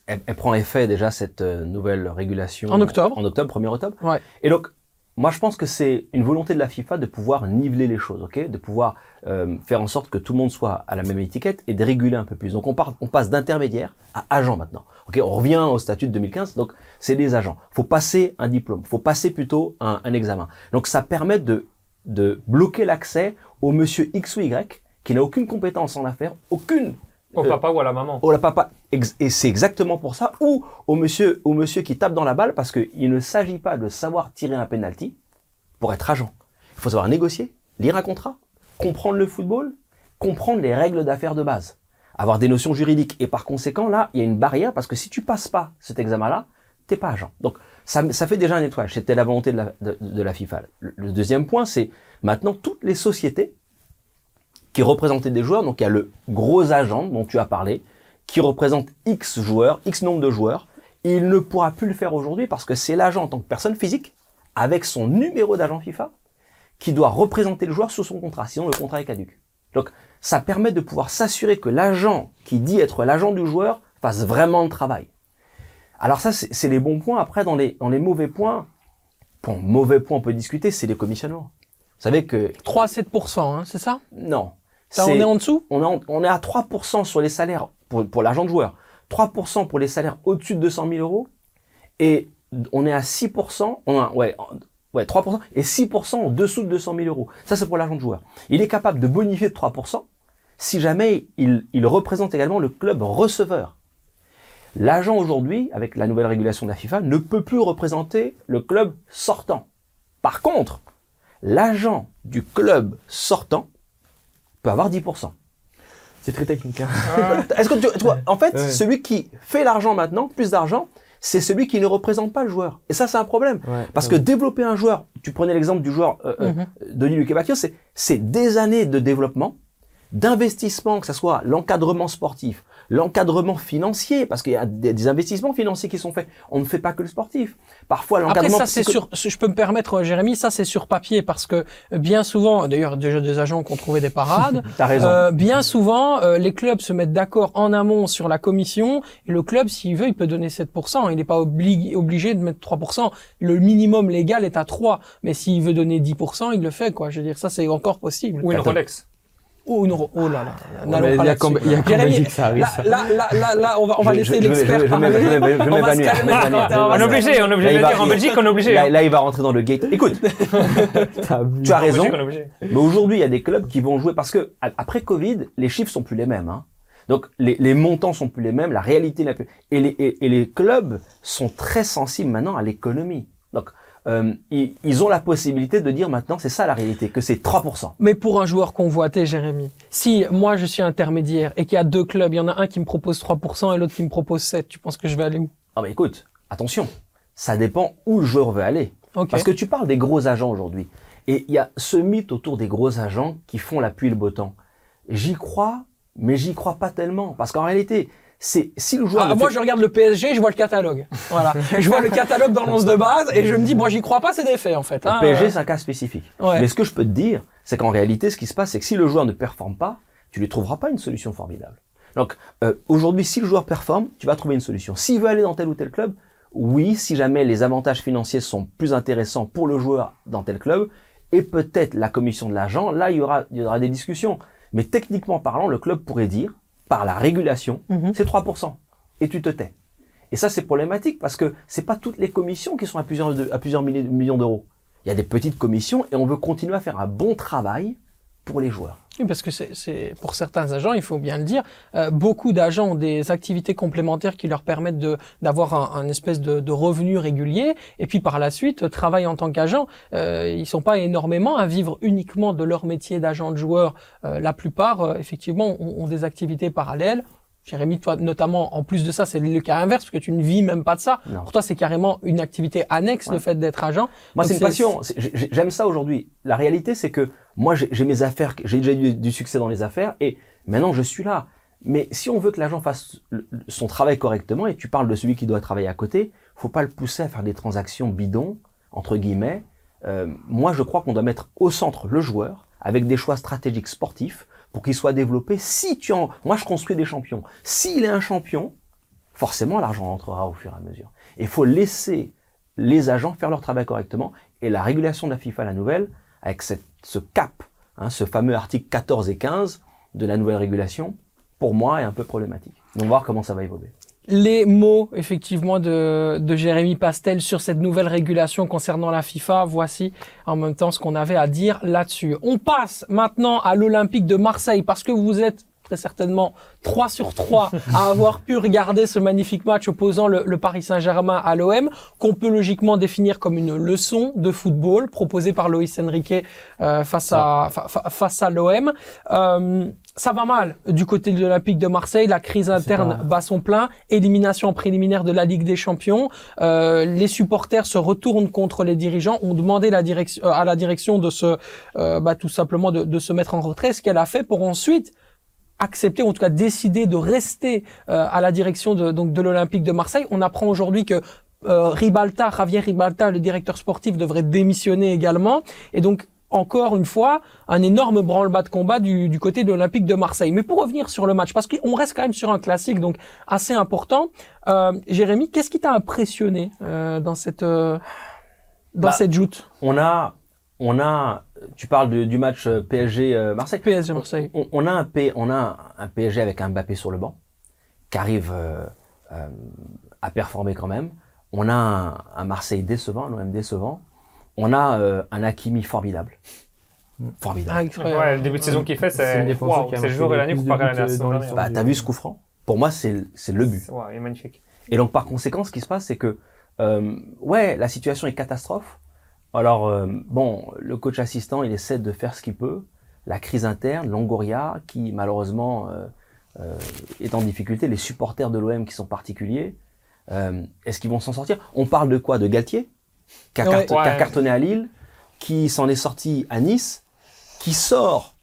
elle, elle prend effet déjà cette euh, nouvelle régulation
En octobre.
En octobre, 1er octobre.
Ouais.
Et donc, moi je pense que c'est une volonté de la FIFA de pouvoir niveler les choses, ok, de pouvoir euh, faire en sorte que tout le monde soit à la même étiquette et de réguler un peu plus. Donc on, part, on passe d'intermédiaire à agent maintenant. Ok, on revient au statut de 2015. Donc c'est des agents. Faut passer un diplôme. Faut passer plutôt un, un examen. Donc ça permet de de bloquer l'accès au monsieur X ou Y qui n'a aucune compétence en affaires, aucune
Au
Euh,
papa ou à la maman.
au la papa, et c'est exactement pour ça, ou au monsieur, au monsieur qui tape dans la balle, parce qu'il ne s'agit pas de savoir tirer un penalty pour être agent. Il faut savoir négocier, lire un contrat, comprendre le football, comprendre les règles d'affaires de base, avoir des notions juridiques. Et par conséquent, là, il y a une barrière, parce que si tu passes pas cet examen-là, t'es pas agent. Donc, ça, ça fait déjà un nettoyage. C'était la volonté de la, de, de la FIFA. Le, le deuxième point, c'est maintenant toutes les sociétés qui représentaient des joueurs. Donc il y a le gros agent dont tu as parlé, qui représente X joueurs, X nombre de joueurs. Il ne pourra plus le faire aujourd'hui parce que c'est l'agent en tant que personne physique, avec son numéro d'agent FIFA, qui doit représenter le joueur sous son contrat. Sinon le contrat est caduque. Donc ça permet de pouvoir s'assurer que l'agent qui dit être l'agent du joueur fasse vraiment le travail. Alors ça, c'est les bons points. Après, dans les, dans les mauvais points, bon, mauvais point, on peut discuter, c'est les commissionnements. Vous savez que
3 à 7%, hein, c'est ça?
Non.
On est en dessous?
on, est en- on est à 3% sur les salaires pour, pour l'agent de joueur, 3% pour les salaires au-dessus de 200 000 euros, et on est à 6%, on a, ouais, ouais, 3%, et 6% en dessous de 200 000 euros. Ça, c'est pour l'agent de joueur. Il est capable de bonifier de 3% si jamais il, il représente également le club receveur. L'agent aujourd'hui, avec la nouvelle régulation de la FIFA, ne peut plus représenter le club sortant. Par contre, l'agent du club sortant peut avoir 10%.
C'est très technique. Hein.
Est-ce que tu, tu vois, en fait,
Ouais.
celui qui fait l'argent maintenant, plus d'argent, c'est celui qui ne représente pas le joueur. Et ça, c'est un problème.
Ouais,
Parce
ouais.
que développer un joueur, tu prenais l'exemple du joueur euh, euh,
Mhm.
Denis Luquebacchio, c'est c'est des années de développement, d'investissement, que ce soit l'encadrement sportif, l'encadrement financier, parce qu'il y a des, des investissements financiers qui sont faits. On ne fait pas que le sportif. Parfois,
Après,
l'encadrement
ça, c'est sur, je peux me permettre, euh, Jérémy, ça, c'est sur papier parce que euh, bien souvent, d'ailleurs, déjà des agents qui ont trouvé des parades, <laughs>
T'as raison.
euh, bien souvent, euh, les clubs se mettent d'accord en amont sur la commission et le club, s'il veut, il peut donner 7%. Il n'est pas obligé, obligé de mettre 3%. Le minimum légal est à 3. Mais s'il veut donner 10%, il le fait, quoi. Je veux dire, ça, c'est encore possible.
Ou une
Attends.
Rolex.
Oh, non, oh là là,
Ouais,
n'allons pas
il y a
là-dessus.
qu'en- il y a qu'en Belgique, ça arrive,
Là,
ça.
là, là, là, là, on va, on va
Je-
laisser l'expert parler. On va se calmer, on
est <laughs> obligé, on est obligé de dire. En Belgique, on est obligé.
Là, là, il va rentrer dans le gate. Écoute, <laughs> tu as raison. Mais aujourd'hui, il y a des clubs qui vont jouer parce que après Covid, les chiffres sont plus les mêmes. Hein. Donc les, les montants sont plus les mêmes, la réalité n'est plus. Et les, et, et les clubs sont très sensibles maintenant à l'économie. Euh, ils, ils ont la possibilité de dire maintenant, c'est ça la réalité, que c'est 3%.
Mais pour un joueur convoité, Jérémy, si moi je suis intermédiaire et qu'il y a deux clubs, il y en a un qui me propose 3% et l'autre qui me propose 7, tu penses que je vais aller où?
Ah mais écoute, attention, ça dépend où le joueur veut aller. Parce que tu parles des gros agents aujourd'hui. Et il y a ce mythe autour des gros agents qui font la pluie et le beau temps. J'y crois, mais j'y crois pas tellement. Parce qu'en réalité, c'est si le joueur...
Ah, moi,
fait-
je regarde le PSG, je vois le catalogue. Voilà. <laughs> je vois le catalogue dans l'once de base et je me dis, moi, j'y crois pas, c'est des faits, en fait.
Le
hein.
PSG, c'est un cas spécifique.
Ouais.
Mais ce que je peux te dire, c'est qu'en réalité, ce qui se passe, c'est que si le joueur ne performe pas, tu lui trouveras pas une solution formidable. Donc, euh, aujourd'hui, si le joueur performe, tu vas trouver une solution. S'il veut aller dans tel ou tel club, oui, si jamais les avantages financiers sont plus intéressants pour le joueur dans tel club, et peut-être la commission de l'agent, là, il y aura, il y aura des discussions. Mais techniquement parlant, le club pourrait dire, par la régulation,
Mhm.
c'est 3%. Et tu te tais. Et ça, c'est problématique parce que c'est pas toutes les commissions qui sont à plusieurs, de- à plusieurs milliers- millions d'euros. Il y a des petites commissions et on veut continuer à faire un bon travail pour.
Oui, parce que c'est, pour certains agents, il faut bien le dire, euh, beaucoup d'agents ont des activités complémentaires qui leur permettent d'avoir un, un espèce de, de revenu régulier, et puis par la suite travaillent en tant qu'agent. Euh, ils sont pas énormément à vivre uniquement de leur métier d'agent de joueur. Euh, la plupart, euh, effectivement, ont, ont des activités parallèles. Jérémy, toi, notamment, en plus de ça, c'est le cas inverse, parce que tu ne vis même pas de ça.
Non.
Pour toi, c'est carrément une activité annexe, le fait d'être agent.
Moi, c'est une passion. J'aime ça aujourd'hui. La réalité, c'est que moi, j'ai mes affaires, j'ai déjà eu du succès dans les affaires et maintenant, je suis là. Mais si on veut que l'agent fasse son travail correctement, et tu parles de celui qui doit travailler à côté, faut pas le pousser à faire des transactions bidons, entre guillemets. Euh, moi, je crois qu'on doit mettre au centre le joueur avec des choix stratégiques sportifs pour qu'il soit développé. Si tu moi, je construis des champions. S'il est un champion, forcément, l'argent entrera au fur et à mesure. Il faut laisser les agents faire leur travail correctement. Et la régulation de la FIFA, la nouvelle, avec ce cap, hein, ce fameux article 14 et 15 de la nouvelle régulation, pour moi, est un peu problématique. Donc, on va voir comment ça va évoluer.
Les mots effectivement de, de Jérémy Pastel sur cette nouvelle régulation concernant la FIFA. Voici en même temps ce qu'on avait à dire là-dessus. On passe maintenant à l'Olympique de Marseille parce que vous êtes très certainement 3 sur 3 à avoir pu regarder ce magnifique match opposant le, le Paris Saint-Germain à l'OM, qu'on peut logiquement définir comme une leçon de football proposée par Loïs Enrique euh, face à fa- fa- face à l'OM. Euh, ça va mal du côté de l'Olympique de Marseille. La crise interne bat son plein. Élimination préliminaire de la Ligue des Champions. Euh, les supporters se retournent contre les dirigeants. Ont demandé la direction, euh, à la direction de se, euh, bah, tout simplement de, de se mettre en retrait. Ce qu'elle a fait pour ensuite accepter, ou en tout cas décider de rester euh, à la direction de, donc de l'Olympique de Marseille. On apprend aujourd'hui que euh, Ribalta, Javier Ribalta, le directeur sportif, devrait démissionner également. Et donc, encore une fois, un énorme branle-bas de combat du, du côté de l'Olympique de Marseille. Mais pour revenir sur le match, parce qu'on reste quand même sur un classique, donc assez important. Euh, Jérémy, qu'est-ce qui t'a impressionné euh, dans cette euh, dans
Bah,
cette joute?
On a, on a, tu parles de- du match euh, PSG-Marseille.
PSG Marseille
On, on a un P, on a un PSG avec un Mbappé sur le banc qui arrive à performer quand même. On a un, un Marseille décevant, un OM décevant. On a euh, un Hakimi formidable, formidable.
Ah,
Ouais, le début de saison qu'il fait,
C'est
c'est le jour et la nuit comparé à la
euh,
saison dernière.
bah, t'as vu ce coup franc Pour moi, c'est c'est le but.
Il est magnifique.
Et donc, par conséquent, ce qui se passe, c'est que, euh, ouais, la situation est catastrophe. Alors, euh, bon, le coach assistant, il essaie de faire ce qu'il peut. La crise interne, Longoria, qui malheureusement euh, euh, est en difficulté, les supporters de l'OM qui sont particuliers, euh, est-ce qu'ils vont s'en sortir? On parle de quoi? De Galtier, qui a,
Ouais.
carte- qui a
Ouais.
cartonné à Lille, qui s'en est sorti à Nice, qui sort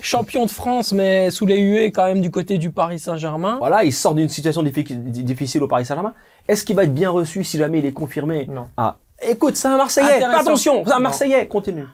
Champion de France, mais sous les huées quand même du côté du Paris Saint-Germain.
Voilà, il sort d'une situation diffi- difficile au Paris Saint-Germain. Est-ce qu'il va être bien reçu si jamais il est confirmé
Non.
Ah, écoute, c'est un Marseillais.
Intéressant.
Attention, c'est un
Non.
Marseillais. Continue.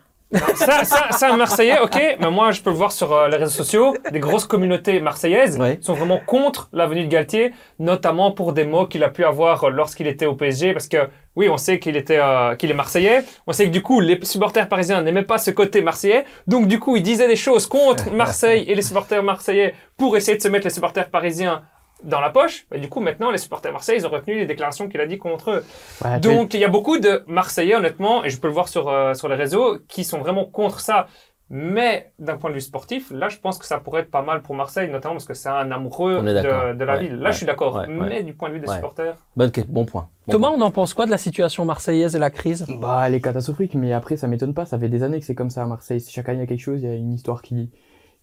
Ça, ça, ça, un Marseillais, ok, mais moi je peux le voir sur euh, les réseaux sociaux, des grosses communautés marseillaises sont vraiment contre la venue de Galtier, notamment pour des mots qu'il a pu avoir euh, lorsqu'il était au PSG, parce que oui, on sait qu'il était, euh, qu'il est Marseillais, on sait que du coup les supporters parisiens n'aimaient pas ce côté Marseillais, donc du coup il disait des choses contre <laughs> Marseille et les supporters marseillais pour essayer de se mettre les supporters parisiens dans la poche. Et du coup maintenant les supporters marseillais ils ont retenu les déclarations qu'il a dit contre eux.
Ouais,
Donc il y a beaucoup de Marseillais honnêtement, et je peux le voir sur, euh, sur les réseaux, qui sont vraiment contre ça. Mais d'un point de vue sportif, là je pense que ça pourrait être pas mal pour Marseille, notamment parce que c'est un amoureux de, de la
Ouais,
ville. Là
ouais,
je suis d'accord.
ouais,
mais
ouais.
du point de vue des
Ouais.
supporters.
Que- bon point. Bon
Thomas,
point.
on en pense quoi de la situation marseillaise et la crise?
Bah, elle est catastrophique, mais après, ça m'étonne pas. Ça fait des années que c'est comme ça à Marseille. Chaque année, il y a quelque chose, il y a une histoire qui,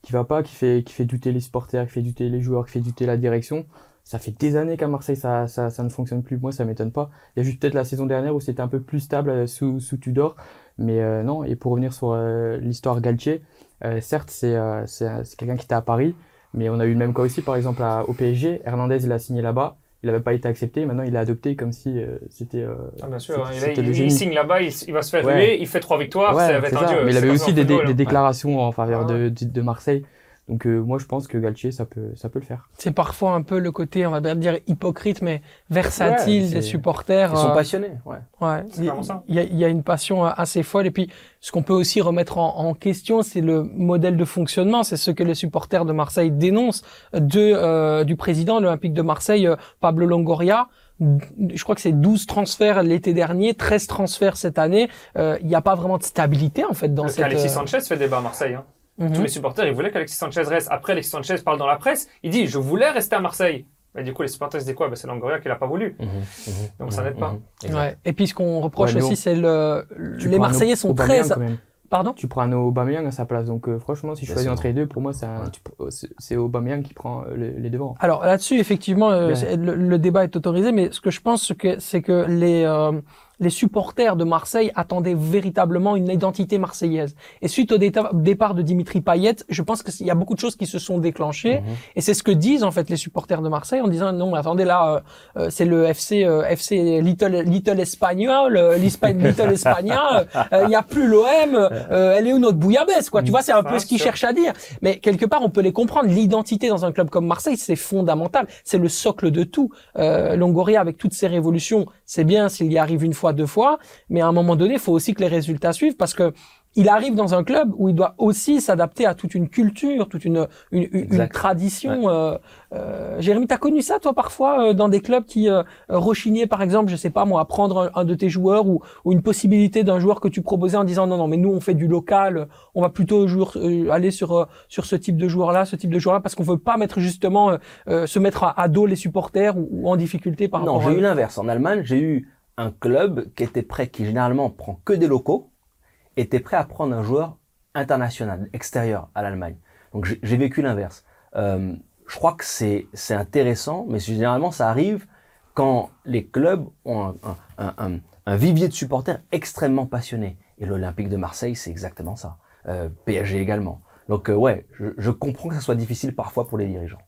qui va pas, qui fait, qui fait douter les supporters, qui fait douter les joueurs, qui fait douter la direction. Ça fait des années qu'à Marseille, ça, ça, ne fonctionne plus. Moi, ça m'étonne pas. Il y a juste peut-être la saison dernière où c'était un peu plus stable euh, sous, Tudor. Mais euh, non, et pour revenir sur euh, l'histoire Galtier, certes, c'est c'est un- c'est quelqu'un qui était à Paris, mais on a eu le même cas aussi, par exemple, au PSG. Hernandez, il a signé là-bas. Il n'avait pas été accepté. Maintenant, il est adopté comme si euh, c'était. euh,
Ah, bien sûr, hein. il, il- il signe là-bas, il, il va se faire
Ouais.
ruer, il fait trois victoires,
Ouais,
ça va être un dieu.
Mais il avait aussi des,
football,
des
hein.
déclarations en faveur
Ah
de, de Marseille. Donc euh, moi je pense que Galtier ça peut ça peut le faire.
C'est parfois un peu le côté, on va bien dire hypocrite, mais versatile
Ouais,
des supporters.
Ils sont
euh,
passionnés. Ouais.
Ouais,
C'est
il
clairement ça.
il y, a, il y a une passion euh, assez folle. Et puis, ce qu'on peut aussi remettre en, en question, c'est le modèle de fonctionnement. C'est ce que les supporters de Marseille dénoncent de, euh, du président de l'Olympique de Marseille, euh, Pablo Longoria. Je crois que c'est 12 transferts l'été dernier, 13 transferts cette année. Euh, Il n'y a pas vraiment de stabilité, en fait, dans
Parce
cette...
qu'Alexis
euh,
Sanchez fait débat à Marseille. Hein.
Mhm.
Tous les supporters, ils voulaient qu'Alexis Sanchez reste. Après, Alexis Sanchez parle dans la presse, il dit Je voulais rester à Marseille. Mais du coup, les supporters se disent quoi? Ben, C'est Longoria qui l'a pas voulu.
Mhm, mhm,
Donc, ça
mhm,
n'aide pas.
mhm.
Ouais. Et puis, ce qu'on reproche
Ouais,
aussi, c'est le...
Tu
Les Marseillais sont très... Pardon?
Tu prends un Aubameyang à sa place. Donc euh, franchement si je choisis entre les deux pour moi tu pr- c'est Aubameyang qui prend euh, les, devants.
Alors là-dessus, effectivement, euh, le, le débat est autorisé, mais ce que je pense, c'est que, c'est que les, euh, les supporters de Marseille attendaient véritablement une identité marseillaise. Et suite au départ de Dimitri Payet, je pense qu'il y a beaucoup de choses qui se sont déclenchées.
Mhm.
Et c'est ce que disent en fait les supporters de Marseille en disant non, mais attendez là, euh, euh, c'est le FC euh, FC Little Little Espagnol, euh, <laughs> Little Espagnol. Il y a plus l'OM. euh, elle est où notre bouillabaisse quoi Tu vois, c'est un peu ce qu'ils cherchent à dire. Mais quelque part, on peut les comprendre. L'identité dans un club comme Marseille, c'est fondamental. C'est le socle de tout. Euh, Longoria, avec toutes ses révolutions, c'est bien s'il y arrive une fois, deux fois, mais à un moment donné, il faut aussi que les résultats suivent parce que il arrive dans un club où il doit aussi s'adapter à toute une culture, toute une, une, une- tradition. Euh, euh, Jérémy, t'as connu ça toi parfois euh, dans des clubs qui euh, rechignaient par exemple, je sais pas moi, à prendre un, un de tes joueurs ou, ou une possibilité d'un joueur que tu proposais en disant non non mais nous on fait du local, on va plutôt jour, euh, aller sur euh, sur ce type de joueur là, ce type de joueur là parce qu'on veut pas mettre justement se mettre à, à dos les supporters ou, ou en difficulté par
Non,
rapport
j'ai
à
eu l'inverse. En Allemagne, j'ai eu un club qui était prêt, qui généralement prend que des locaux, était prêt à prendre un joueur international, extérieur à l'Allemagne. Donc j'ai vécu l'inverse. Euh, je crois que c'est intéressant, mais généralement ça arrive quand les clubs ont un vivier de supporters extrêmement passionnés. Et l'Olympique de Marseille, c'est exactement ça. Euh, PSG également. Donc euh, ouais, je, je comprends que ça soit difficile parfois pour les dirigeants.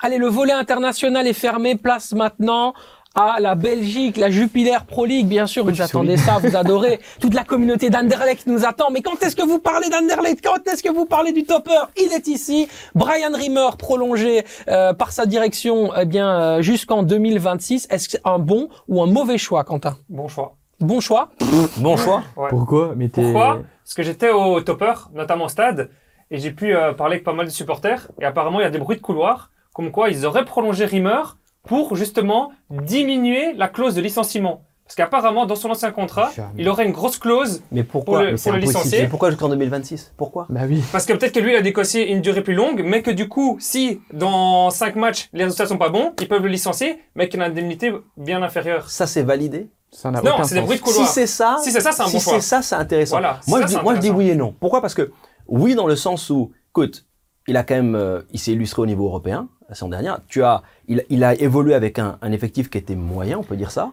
Allez, le volet international est fermé. Place maintenant à la Belgique, la Jupiler Pro League. Bien sûr, vous attendez ça, vous <laughs> adorez. Toute la communauté d'Anderlecht nous attend. Mais quand est-ce que vous parlez d'Anderlecht? Quand est-ce que vous parlez du topper? Il est ici. Brian Rimmer, prolongé euh, par sa direction eh bien euh, jusqu'en 2026. Est-ce que c'est un bon ou un mauvais choix, Quentin?
Bon choix.
Bon choix?
Bon choix.
Ouais.
Pourquoi? Mais t'es-
Pourquoi? Parce que j'étais au topper, notamment au stade, et j'ai pu euh, parler avec pas mal de supporters, et apparemment il y a des bruits de couloir, comme quoi ils auraient prolongé Rimmer pour justement diminuer la clause de licenciement. Parce qu'apparemment, dans son ancien contrat,
Jamais.
il aurait une grosse clause,
Mais pourquoi
Pour le-
Mais
pour
c'est
le licencier.
Mais pourquoi jusqu'en 2026 Pourquoi?
Bah oui.
parce que peut-être que lui, il a négocié une durée plus longue, mais que du coup, si dans 5 matchs, les résultats sont pas bons, ils peuvent le licencier, mais qu'il a une indemnité bien inférieure.
Ça c'est validé?
Ça n'a
Non,
aucun
c'est des bruits de
Si
couloir.
c'est ça,
Si c'est ça, c'est un
si
bon choix.
c'est ça, c'est intéressant.
Voilà,
moi,
ça,
je dis,
c'est
moi, je dis oui et non. Pourquoi? Parce que oui, dans le sens où, écoute, il a quand même, euh, il s'est illustré au niveau européen la saison dernière. Tu as, il, il a évolué avec un, un effectif qui était moyen, on peut dire ça.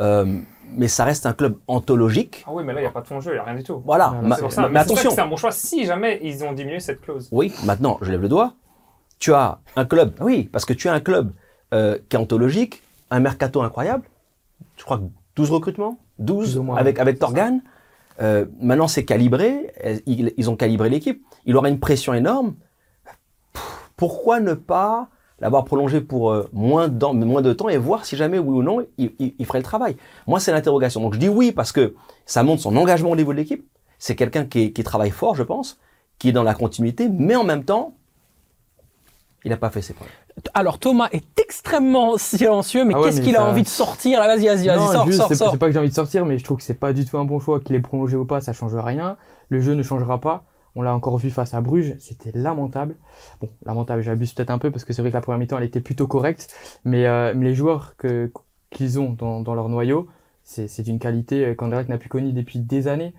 Euh, mais ça reste un club anthologique.
Ah oui, mais là, il n'y a pas de fond de jeu, il n'y a rien du tout.
Voilà. Ma-
pour ça.
mais
Mais,
attention.
c'est un bon choix si jamais ils ont diminué cette clause.
Oui, maintenant, je lève le doigt. Tu as un club, oui, parce que tu as un club euh, qui est anthologique, un mercato incroyable. Je crois que 12 recrutements, 12
Plus ou moins,
avec, avec Torgan. Euh, maintenant, c'est calibré. Ils, ils ont calibré l'équipe. Il aura une pression énorme. Pourquoi ne pas l'avoir prolongé pour euh, moins, de, moins de temps et voir si jamais, oui ou non, il, il- il ferait le travail Moi, c'est l'interrogation. Donc, je dis oui parce que ça montre son engagement au niveau de l'équipe. C'est quelqu'un qui, travaille fort, je pense, qui est dans la continuité, mais en même temps, il n'a pas fait ses preuves.
Alors Thomas est extrêmement silencieux, mais
Ah ouais,
qu'est-ce qu'il a envie de sortir? Là Vas-y, vas-y, vas-y,
juste, c'est
sors.
c'est pas que j'ai envie de sortir, mais je trouve que c'est pas du tout un bon choix. Qu'il est prolongé ou pas, ça change rien. Le jeu ne changera pas. On l'a encore vu face à Bruges, c'était lamentable. Bon, lamentable, j'abuse peut-être un peu parce que c'est vrai que la première mi-temps elle était plutôt correcte, mais, euh, mais les joueurs que qu'ils ont dans, dans leur noyau, c'est c'est d'une qualité euh, qu'Anderlecht n'a plus connue depuis des années.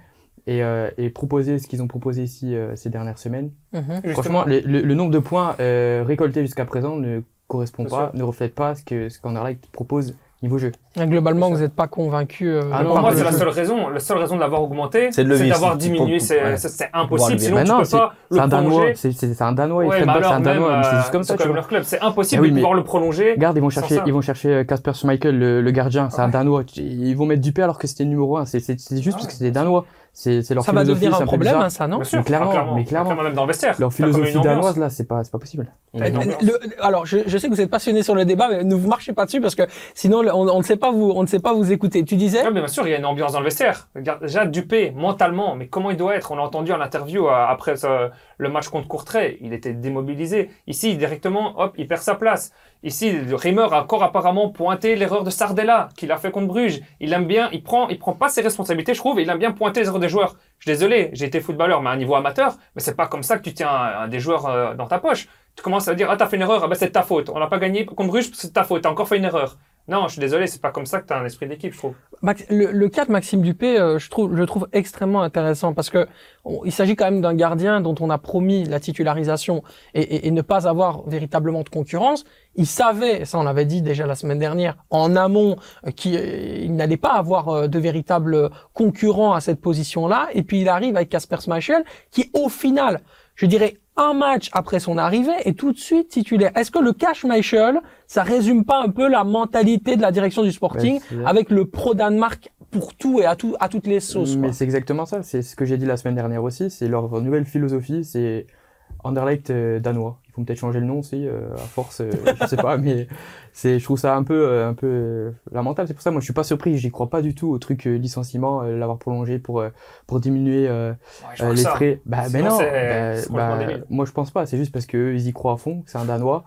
Et, euh, et proposer ce qu'ils ont proposé ici euh, ces dernières semaines,
Mhm.
Franchement, les- le, le nombre de points euh, récoltés jusqu'à présent ne correspond
Bien
pas,
sûr.
ne reflète pas ce que ce qu'Anderlecht propose niveau jeu.
Globalement, vous n'êtes pas convaincu. euh,
Ah
Pour moi, c'est la seule raison. La seule raison de l'avoir augmenté,
C'est
d'avoir diminué. C'est
ouais.
impossible.
le
Sinon, tu
Mais non,
peux pas
C'est
le
un Danois,
prolonger.
c'est un Danois, et
Ouais,
Ball, c'est un Danois, c'est
euh,
juste comme ça,
c'est
tu
comme
vois.
leur club. C'est impossible
Ah oui,
de pouvoir le prolonger.
Regarde, ils vont chercher, ils vont chercher Casper Schmeichel, le, le gardien, c'est un
Ouais.
Danois. Ils vont mettre du P alors que c'était le numéro 1. C'est juste
Ah
parce que c'est des Danois. C'est c'est leur
Ça va
philosophie,
devenir
c'est
un
peu
problème, hein, ça, non
sûr,
Mais clairement,
ah,
mais clairement.
même dans le.
Leur philosophie danoise là, c'est pas, c'est pas possible.
Euh,
Non, non.
le- alors, je, je sais que vous êtes passionné sur le débat, mais ne vous marchez pas dessus parce que sinon, on, on ne sait pas vous, on ne sait pas vous écouter. Tu disais
Ouais, mais bien sûr, il y a une ambiance dans le vestiaire. Regarde, déjà, Dupé, mentalement, mais comment il doit être? On l'a entendu en interview euh, après ce- le match contre Courtrai. Il était démobilisé. Ici, directement, hop, il perd sa place. Ici, Reimer a encore apparemment pointé l'erreur de Sardella qu'il a fait contre Bruges. Il aime bien, il prend, il prend pas ses responsabilités, je trouve, et il aime bien pointer les erreurs des joueurs. Je suis désolé, j'ai été footballeur, mais à un niveau amateur, mais c'est pas comme ça que tu tiens un, des joueurs euh, dans ta poche. Tu commences à dire, ah, t'as fait une erreur, ah, ben, c'est ta faute. On n'a pas gagné contre Bruges, c'est ta faute. T'as encore fait une erreur. Non, je suis désolé, c'est pas comme ça que t'as un esprit d'équipe, je trouve.
Le, cas de Maxime Dupé, euh, je trouve, je trouve extrêmement intéressant parce que il s'agit quand même d'un gardien dont on a promis la titularisation et, ne pas avoir véritablement de concurrence. Il savait, ça on l'avait dit déjà la semaine dernière, en amont, euh, qu'il n'allait pas avoir euh, de véritable concurrent à cette position-là. Et puis il arrive avec Casper Schmeichel, qui au final, je dirais, un match après son arrivée est tout de suite titulaire. Est-ce que le cas Schmeichel, ça résume pas un peu la mentalité de la direction du Sporting avec le pro Danemark pour tout et à tout à toutes les sauces.
Mais c'est exactement ça. C'est ce que j'ai dit la semaine dernière aussi. C'est leur nouvelle philosophie. C'est Anderlecht euh, danois. Ils vont peut-être changer le nom aussi euh, à force. euh, je sais pas, <laughs> mais c'est. Je trouve ça un peu euh, un peu lamentable. C'est pour ça moi je suis pas surpris. J'y crois pas du tout au truc euh, licenciement, euh, l'avoir prolongé pour euh, pour diminuer euh,
Ouais,
les frais. Bah, mais non. bah, bah, moi je pense pas. C'est juste parce que eux, ils y croient à fond. C'est un danois.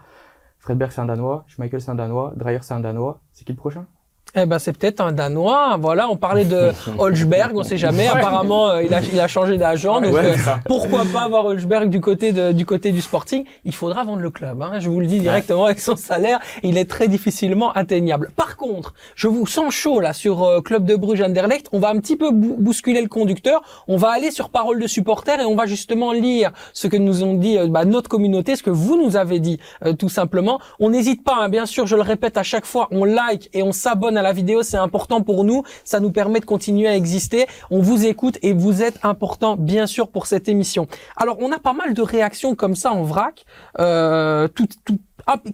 Fredberg c'est un danois. Schmeichel c'est un danois. Dreyer c'est un danois. C'est qui le prochain?
Eh ben c'est peut-être un Danois. Voilà, on parlait de <laughs> Holzberg, on sait jamais. Apparemment, euh, il a il a changé d'agent. donc
Ouais,
euh, pourquoi pas avoir Holzberg du côté de, du côté du Sporting? Il faudra vendre le club. Hein, je vous le dis directement avec son salaire, il est très difficilement atteignable. Par contre, je vous sens chaud là sur euh, club de Bruges Anderlecht. On va un petit peu bou- bousculer le conducteur. On va aller sur parole de supporters et on va justement lire ce que nous ont dit bah, notre communauté, ce que vous nous avez dit euh, tout simplement. On n'hésite pas, hein, bien sûr, je le répète à chaque fois, on like et on s'abonne à la vidéo, c'est important pour nous, ça nous permet de continuer à exister. On vous écoute et vous êtes important, bien sûr, pour cette émission. Alors, on a pas mal de réactions comme ça en vrac, euh,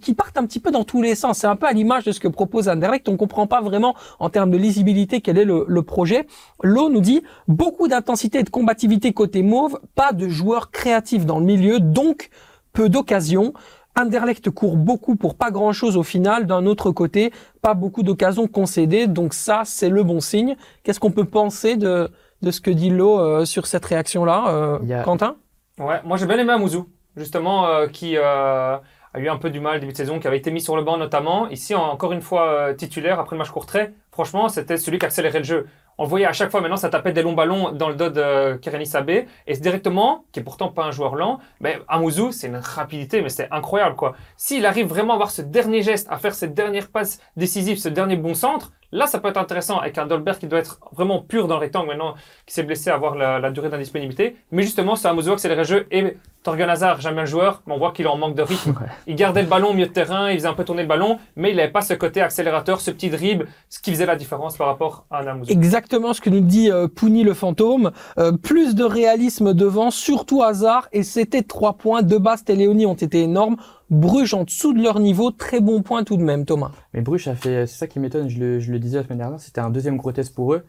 qui partent un petit peu dans tous les sens. C'est un peu à l'image de ce que propose Anderlecht. On comprend pas vraiment en termes de lisibilité quel est le, le projet. L'eau nous dit beaucoup d'intensité et de combativité côté mauve, pas de joueurs créatifs dans le milieu, donc peu d'occasions. Anderlecht court beaucoup pour pas grand chose au final. D'un autre côté, pas beaucoup d'occasions concédées. Donc ça, c'est le bon signe. Qu'est-ce qu'on peut penser de, de ce que dit Lo euh, sur cette réaction-là, euh, Quentin?
Ouais, moi j'ai bien aimé Amouzou, justement, euh, qui euh, a eu un peu du mal début de saison, qui avait été mis sur le banc notamment. Ici, en- encore une fois euh, titulaire après le match courtrai. Franchement, c'était celui qui accélérait le jeu. On voyait à chaque fois maintenant, ça tapait des longs ballons dans le dos de Kereni Sabé. Et directement, qui est pourtant pas un joueur lent, mais Amouzou, c'est une rapidité, mais c'est incroyable quoi. S'il arrive vraiment à avoir ce dernier geste, à faire cette dernière passe décisive, ce dernier bon centre, là ça peut être intéressant avec un Dolberg qui doit être vraiment pur dans le rectangle maintenant, qui s'est blessé à avoir la, la durée d'indisponibilité. Mais justement, c'est Amouzou accélérer le jeu et Torgan Hazard, j'aime bien le joueur, mais on voit qu'il en manque de rythme.
Ouais.
Il gardait le ballon au milieu de terrain, il faisait un peu tourner le ballon, mais il n'avait pas ce côté accélérateur, ce petit dribble, ce qui faisait la différence par rapport à un.
Exactement ce que nous dit euh, Pouni le fantôme. Euh, plus de réalisme devant, surtout hasard, et c'était trois points. De Bast et Léonie ont été énormes. Bruges en dessous de leur niveau, très bon point tout de même, Thomas.
Mais Bruges a fait, c'est ça qui m'étonne, je le, je le disais la semaine dernière, c'était un deuxième gros test pour eux.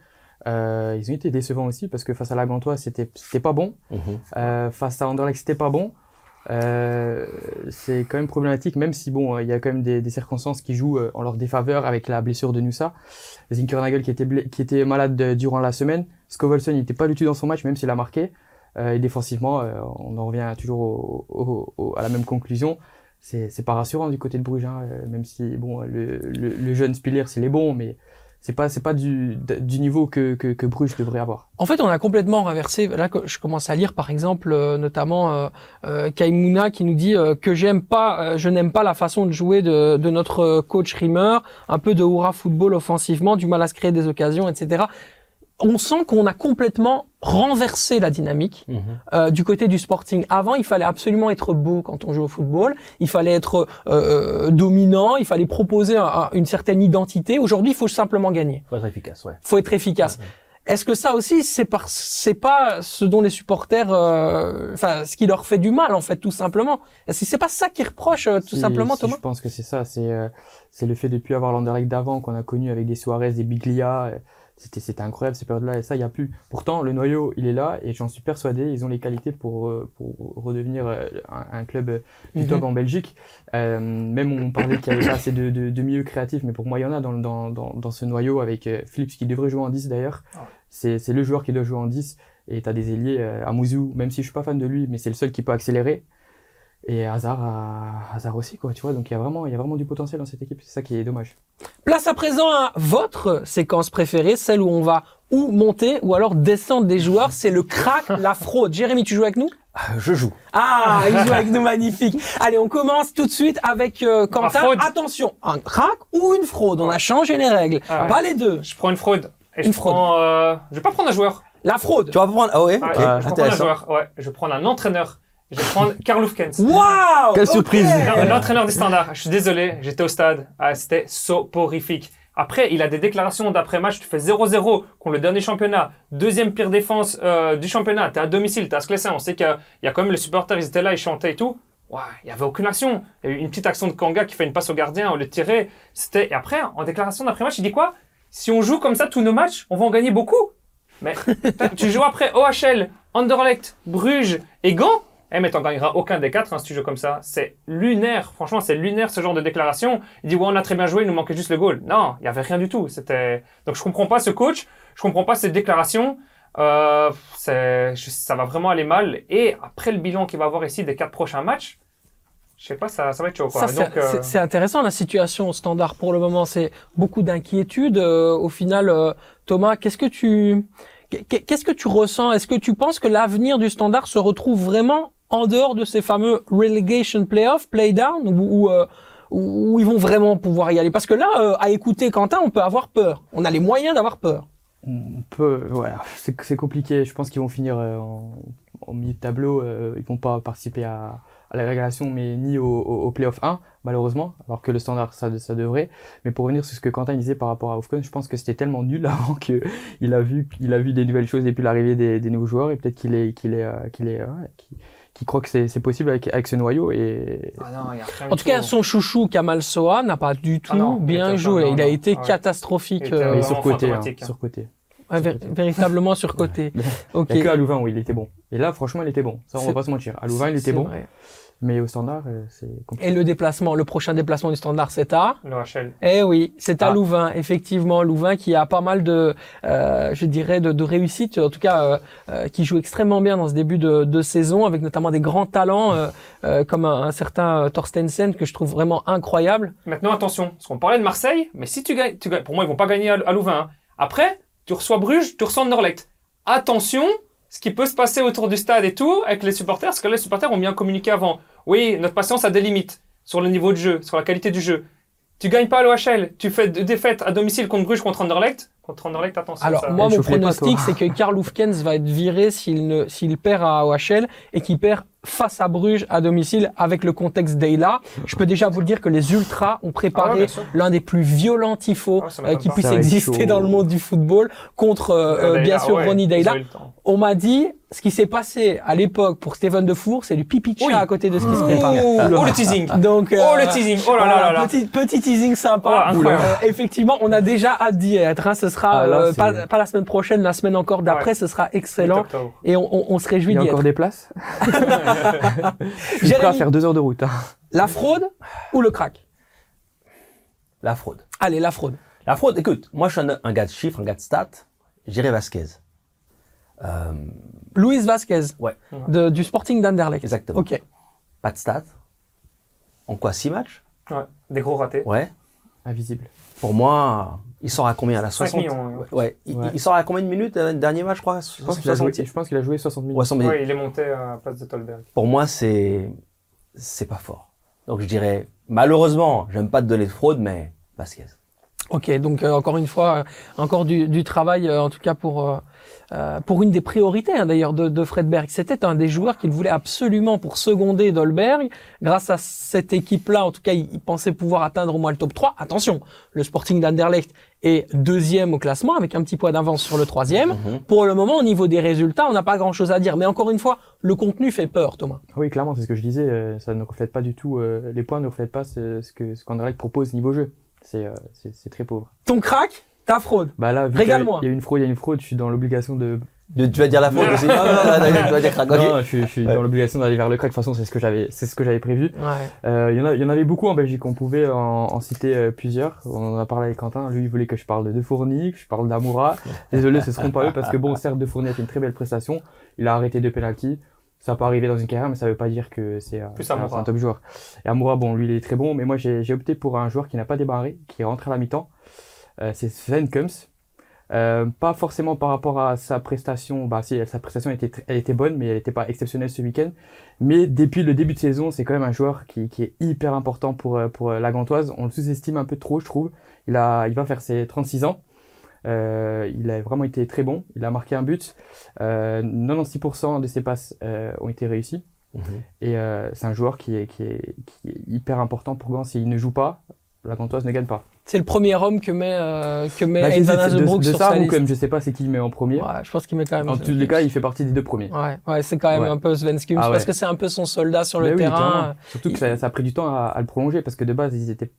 Euh, ils ont été décevants aussi parce que face à la Gantoise, c'était c'était pas bon.
Mhm.
Euh, face à Anderlecht, c'était pas bon. Euh, c'est quand même problématique, même si bon, euh, il y a quand même des, des circonstances qui jouent euh, en leur défaveur avec la blessure de Nusa. Zinkernagel qui était qui était malade de- durant la semaine. Scovelson, il était pas du tout dans son match, même s'il a marqué. Euh, et défensivement, euh, on en revient toujours au- au- au- à la même conclusion. C'est c'est pas rassurant du côté de Bruges, hein, euh, même si bon, le, le, le jeune Spiller, il est bon, mais c'est pas c'est pas du, du niveau que, que, que Bruges devrait avoir.
En fait, on a complètement renversé. Là, je commence à lire, par exemple, euh, notamment euh, euh, Kaimouna qui nous dit que j'aime pas, je n'aime pas la façon de jouer de, de notre coach Rimmer, un peu de hurrah football offensivement, du mal à se créer des occasions, etc. On sent qu'on a complètement renversé la dynamique
Mhm.
euh, du côté du sporting. Avant, il fallait absolument être beau quand on joue au football. Il fallait être euh, dominant. Il fallait proposer un- un- une certaine identité. Aujourd'hui, il faut simplement gagner.
Faut être efficace, ouais.
faut être efficace. Est-ce que ça aussi, c'est par, c'est pas ce dont les supporters, euh, enfin, ce qui leur fait du mal en fait, tout simplement? Est-ce que c'est pas ça qu'ils reprochent, euh, tout
Si-
simplement,
si
Thomas?
Je pense que c'est ça. C'est euh, c'est le fait de plus avoir l'Anderlecht d'avant qu'on a connu avec des Suarez, des Biglia. euh, C'était c'était incroyable ces périodes-là et ça il y a plus. Pourtant le noyau il est là et j'en suis persuadé ils ont les qualités pour euh, pour redevenir euh, un, un club euh, du
Mhm.
top en Belgique. Euh, même on parlait qu'il y avait pas assez de, de, de milieux créatifs mais pour moi il y en a dans dans dans, dans ce noyau avec Phillips qui devrait jouer en 10 d'ailleurs.
Ah.
C'est c'est le joueur qui doit jouer en 10 et t'as des ailiers euh, Amouzou même si je suis pas fan de lui mais c'est le seul qui peut accélérer. Et Hazard, a- Hazard aussi, quoi, tu vois. Donc il y a vraiment, il y a vraiment du potentiel dans cette équipe. C'est ça qui est dommage.
Place à présent à votre séquence préférée, celle où on va ou monter ou alors descendre des joueurs. C'est le crack, la fraude. Jérémy, tu joues avec nous?
Ah, Je joue.
Ah, il joue avec nous, magnifique. Allez, on commence tout de suite avec euh, Quentin.
fraude.
Attention, un crack ou une fraude? On a changé les règles.
Ah ouais.
Pas les deux.
Je prends une fraude. Et
Une
je prends. Euh, je vais pas prendre un joueur.
La fraude.
Tu vas prendre. Ah ouais,
je vais prendre un joueur. Ouais, je vais prendre un entraîneur. Je vais prendre Karl Hufkens.
Waouh
Quelle surprise.
L'entraîneur des standards. Je suis désolé, j'étais au stade. Ah, c'était soporifique. Après, il a des déclarations d'après-match. Tu fais 0-0 contre le dernier championnat. Deuxième pire défense euh, du championnat. T'es à domicile, t'es à Sclessin. On sait qu'il y a- il y a quand même les supporters, ils étaient là, ils chantaient et tout. Ouais, il y avait aucune action. Il y a eu une petite action de Kanga qui fait une passe au gardien, on le tirait. C'était, et après, en déclaration d'après-match, il dit quoi? Si on joue comme ça tous nos matchs, on va en gagner beaucoup. Mais tu joues après OHL, Anderlecht, Bruges et Gand? Eh, mais t'en gagneras aucun des quatre hein, si tu joues comme ça. C'est lunaire. Franchement, c'est lunaire ce genre de déclaration. Il dit, ouais, on a très bien joué, il nous manquait juste le goal. Non, il y avait rien du tout. C'était, donc je comprends pas ce coach. Je comprends pas cette déclaration. Euh, c'est, ça va vraiment aller mal. Et après le bilan qu'il va avoir ici des quatre prochains matchs, je sais pas, ça, ça va être chaud, quoi.
Ça, c'est
donc, euh,
c'est- intéressant la situation au standard pour le moment. C'est beaucoup d'inquiétude. Euh, au final, euh, Thomas, qu'est-ce que tu qu'est- qu'est-ce que tu ressens? Est-ce que tu penses que l'avenir du standard se retrouve vraiment en dehors de ces fameux relegation playoff, play down, où, où, euh, ils vont vraiment pouvoir y aller Parce que là, euh, à écouter Quentin, on peut avoir peur. On a les moyens d'avoir peur.
On peut, ouais, c'est compliqué. Je pense qu'ils vont finir euh, en, milieu de tableau. Euh, ils vont pas participer à, la régulation, mais ni au, au, au playoff 1, malheureusement, alors que le standard, ça, devrait. Mais pour revenir sur ce que Quentin disait par rapport à Ofcon, je pense que c'était tellement nul <laughs> avant que il a vu, il a vu des nouvelles choses depuis l'arrivée des, nouveaux joueurs et peut-être qu'il est, qu'il est, euh, qu'il est, qu'il qu'il croit que c'est possible avec, avec ce noyau et
ah non, il y a rien
En tout cas,
tout.
son chouchou Kamal Soa n'a pas du tout
Ah non, il
bien joué.
non,
il a été
ah ouais.
catastrophique,
Il était
euh,
mais
vraiment
sur côté, hein,
hein.
sur côté.
ouais, vé- véritablement surcoté. Ok. <laughs>
Il y a que à Louvain où il était bon. Et là, franchement, il était bon. Ça, on va pas se mentir. À Louvain, il était bon,
vrai.
Mais au standard, euh, c'est compliqué.
Et le déplacement, le prochain déplacement du standard, c'est à
L'OHL.
Eh oui, c'est à
Ah.
Louvain, effectivement. Louvain qui a pas mal de, euh, je dirais, de, de réussite, en tout cas, euh, euh, qui joue extrêmement bien dans ce début de, de saison, avec notamment des grands talents euh, euh, comme un, un certain euh, Torstensen que je trouve vraiment incroyable.
Maintenant, attention, parce qu'on parlait de Marseille, mais si tu gagnes, tu gagnes- pour moi, ils vont pas gagner à, à Louvain. hein. Après, tu reçois Bruges, tu reçois Anderlecht. Attention, ce qui peut se passer autour du stade et tout, avec les supporters, parce que les supporters ont bien communiqué avant. Oui, notre patience a des limites sur le niveau de jeu, sur la qualité du jeu. Tu gagnes pas à l'OHL, tu fais deux défaites à domicile contre Bruges, contre Anderlecht. Contre Anderlecht, attention.
Alors
ça-
moi, mon pronostic, c'est que Karl Hufkens va être viré s'il ne, s'il perd à OHL et qu'il perd face à Bruges à domicile avec le contexte d'Eyla. Je peux déjà vous le dire que les Ultras ont
Ah ouais,
préparé
sûr.
l'un des plus violents tifos
Ah,
euh, qui puisse
être
exister
chaud.
dans le monde du football contre euh, euh,
Deyla,
bien sûr
ouais,
Ronnie
temps.
On m'a dit ce qui s'est passé à l'époque pour Steven Defour, c'est du pipi de chat
Oui.
à côté de ce qui se prépare.
Oh, le teasing. <laughs>
Donc,
Oh, le teasing. Oh là là là là.
Petit, petit teasing sympa.
Oh, incroyable.
Euh, effectivement, on a déjà hâte d'y être. hein. Ce sera
Ah, là,
euh, pas, pas la semaine prochaine, la semaine encore d'après.
Ouais.
Ce sera excellent. Et on, on- on se
Il
réjouit
y a
d'y
encore
être.
des places? <laughs> <laughs> Je suis prêt à faire deux heures de route. hein.
la fraude ou le crack?
La fraude.
Allez, la fraude.
La fraude, écoute, moi je suis un, un gars de chiffres, un gars de stats. J'irai Vasquez. Euh,
Luis Vasquez,
ouais,
de- du Sporting d'Anderlecht.
exactement.
Ok.
Pas de stats. En quoi Six matchs?
Ouais, des gros ratés.
Ouais.
Invisible.
Pour moi, il sort à combien là
5
60
millions, ouais.
Ouais. Il,
Ouais.
il sort à combien de minutes euh, le dernier match, je crois?
Je pense qu'il a joué,
60.
je pense qu'il a joué 60 minutes.
Ouais, 100 minutes.
Ouais, il est monté à la place de Tolberg.
Pour moi, c'est c'est pas fort. Donc je dirais, malheureusement, j'aime pas te donner de fraude, mais Vasquez.
Ok, donc euh, encore une fois, euh, encore du, du travail, euh, en tout cas pour euh, pour une des priorités hein, d'ailleurs de, de Fred Berg. C'était un des joueurs qu'il voulait absolument pour seconder Dolberg. Grâce à cette équipe-là, en tout cas, il, il pensait pouvoir atteindre au moins le top 3. Attention, le Sporting d'Anderlecht est deuxième au classement avec un petit point d'avance sur le troisième.
Mhm.
Pour le moment, au niveau des résultats, on n'a pas grand-chose à dire. Mais encore une fois, le contenu fait peur, Thomas.
Oui, clairement, c'est ce que je disais. euh, Ça ne reflète pas du tout. euh, les points ne reflètent pas ce, ce que ce qu'Anderlecht propose niveau jeu. C'est euh, très pauvre.
Ton crack, ta fraude.
Bah là, vu qu'il y a-
Régale-moi.
il y a une fraude, il y a une fraude. Je suis dans l'obligation de.
De- tu vas dire la fraude aussi Non, non, non, non, tu vas dire crack.
Non, je, suis- je suis
Ouais.
dans l'obligation d'aller vers le crack. De toute façon, c'est ce que j'avais, c'est ce que j'avais prévu.
Ouais.
Euh, Il y en a, il y en avait beaucoup en Belgique. On pouvait en, en citer euh, plusieurs. On en a parlé avec Quentin. Lui, il voulait que je parle de De Fourny, que je parle d'Amoura. Désolé, ce seront pas eux parce que bon, certes, De Fourny a fait une très belle prestation. Il a arrêté deux penalties. Ça peut arriver dans une carrière, mais ça veut pas dire que c'est euh, un, top joueur. Et Amoura, bon, lui, il est très bon, mais moi, j'ai j'ai opté pour un joueur qui n'a pas démarré, qui est rentré à la mi-temps. Euh, c'est Sven Kums. Euh, pas forcément par rapport à sa prestation, bah si sa prestation était, elle était bonne, mais elle n'était pas exceptionnelle ce week-end. Mais depuis le début de saison, c'est quand même un joueur qui, qui est hyper important pour, euh, pour la Gantoise. On le sous-estime un peu trop, je trouve. Il, a, il va faire ses 36 ans. Euh, il a vraiment été très bon. Il a marqué un but. Euh, 96% de ses passes euh, ont été réussies.
Mhm.
Et c'est un joueur qui est, qui, est, qui est hyper important pour Gand. S'il ne joue pas, la Gantoise ne gagne pas.
C'est le premier homme que met euh, que met
Bah, de, de
sur
ça
sa
ou comme je sais pas c'est qui il met en premier.
Ouais, je pense qu'il met quand même.
En tous les cas, il fait partie des deux premiers.
Ouais, ouais, c'est quand même
Ouais.
un peu Sven Skums
Ah
parce que c'est un peu son soldat sur le
oui,
terrain.
Surtout que ça, ça a pris du temps à, à le prolonger parce que de base, ils étaient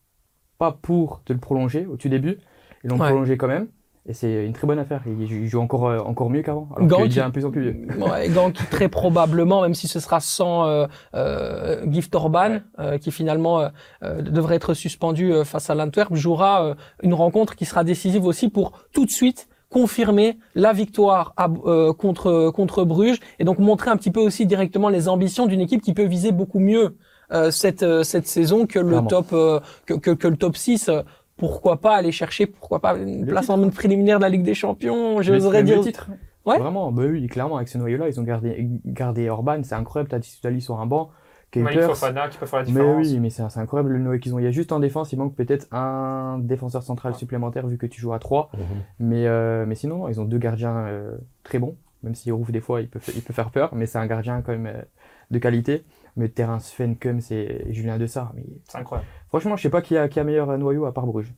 pas pour te le prolonger au tout début. Ils l'ont prolongé quand même. Et c'est une très bonne affaire. Il, joue- il encore, euh, encore mieux qu'avant. Alors qu'il est un plus en plus vieux.
Ouais, très probablement, même si ce sera sans euh, euh, Gift Orban, euh, qui finalement euh, euh, devrait être suspendu euh, face à l'Antwerp, jouera une rencontre qui sera décisive aussi pour tout de suite confirmer la victoire à- euh, contre contre Bruges et donc montrer un petit peu aussi directement les ambitions d'une équipe qui peut viser beaucoup mieux euh, cette euh, cette saison que le top euh, que, que que le top 6 euh, pourquoi pas aller chercher pourquoi pas une
Le
place en préliminaire de la Ligue des Champions j'oserais dire
le titre.
Ouais.
Vraiment, bah oui, clairement, avec ce noyau-là, ils ont gardé, gardé Orban. C'est incroyable. T'as Tissutali sur un banc.
Malik. Fofana qui peut faire la
Mais
différence.
oui, mais c'est incroyable le noyau qu'ils ont. Il y a juste en défense, il manque peut-être un défenseur central supplémentaire vu que tu joues à 3.
Mhm.
Mais, euh, mais sinon, non, ils ont deux gardiens euh, très bons. Même si Rouf, des fois, il peut, fa- il peut faire peur. Mais c'est un gardien quand même euh, de qualité. Mais terrain Sven Kums et Julien Dessart. Mais
C'est incroyable.
franchement, je sais pas qui a, qui a meilleur noyau à part Bruges.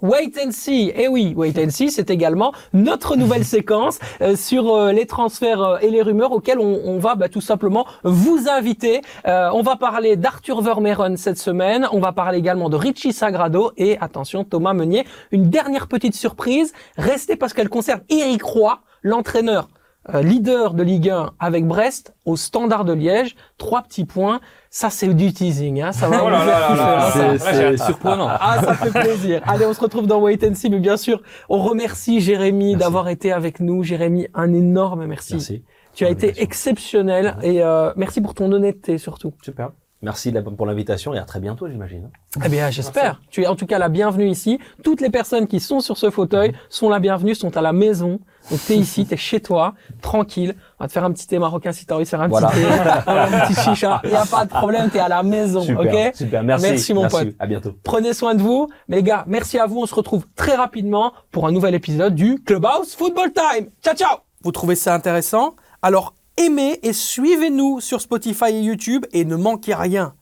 Wait and see. Eh oui, Wait and see, c'est également notre nouvelle <laughs> séquence euh, sur euh, les transferts euh, et les rumeurs auxquelles on, on va bah, tout simplement vous inviter. Euh, on va parler d'Arthur Vermeeren cette semaine. On va parler également de Richie Sagrado et attention Thomas Meunier. Une dernière petite surprise. Restez parce qu'elle concerne Eric Roy, l'entraîneur. Euh, leader de Ligue 1 avec Brest au Standard de Liège, trois petits points, ça c'est du teasing, hein, ça va
Oh
vous
là
faire
là
C'est surprenant.
Ah, ça fait plaisir. <laughs> Allez, on se retrouve dans Wait and See, mais bien sûr, on remercie Jérémy d'avoir été avec nous. Jérémy, un énorme merci.
Merci.
Tu as été exceptionnel et euh, merci pour ton honnêteté surtout.
Super. Merci pour l'invitation et à très bientôt, j'imagine.
Eh bien, j'espère. Tu es en tout cas la bienvenue ici. Toutes les personnes qui sont sur ce fauteuil sont la bienvenue, sont à la maison. Donc t'es ici, t'es chez toi, tranquille. On va te faire un petit thé marocain si t'as envie de faire un
Voilà.
petit thé, <laughs> un petit chicha. Il <laughs> y a pas de problème, t'es à la maison,
Super.
ok?
Super. Merci.
Merci, mon pote.
À bientôt.
Prenez soin de vous. Mais les gars, merci à vous. On se retrouve très rapidement pour un nouvel épisode du Clubhouse Football Time. Ciao, ciao Vous trouvez ça intéressant? Alors, aimez et suivez-nous sur Spotify et YouTube et ne manquez rien.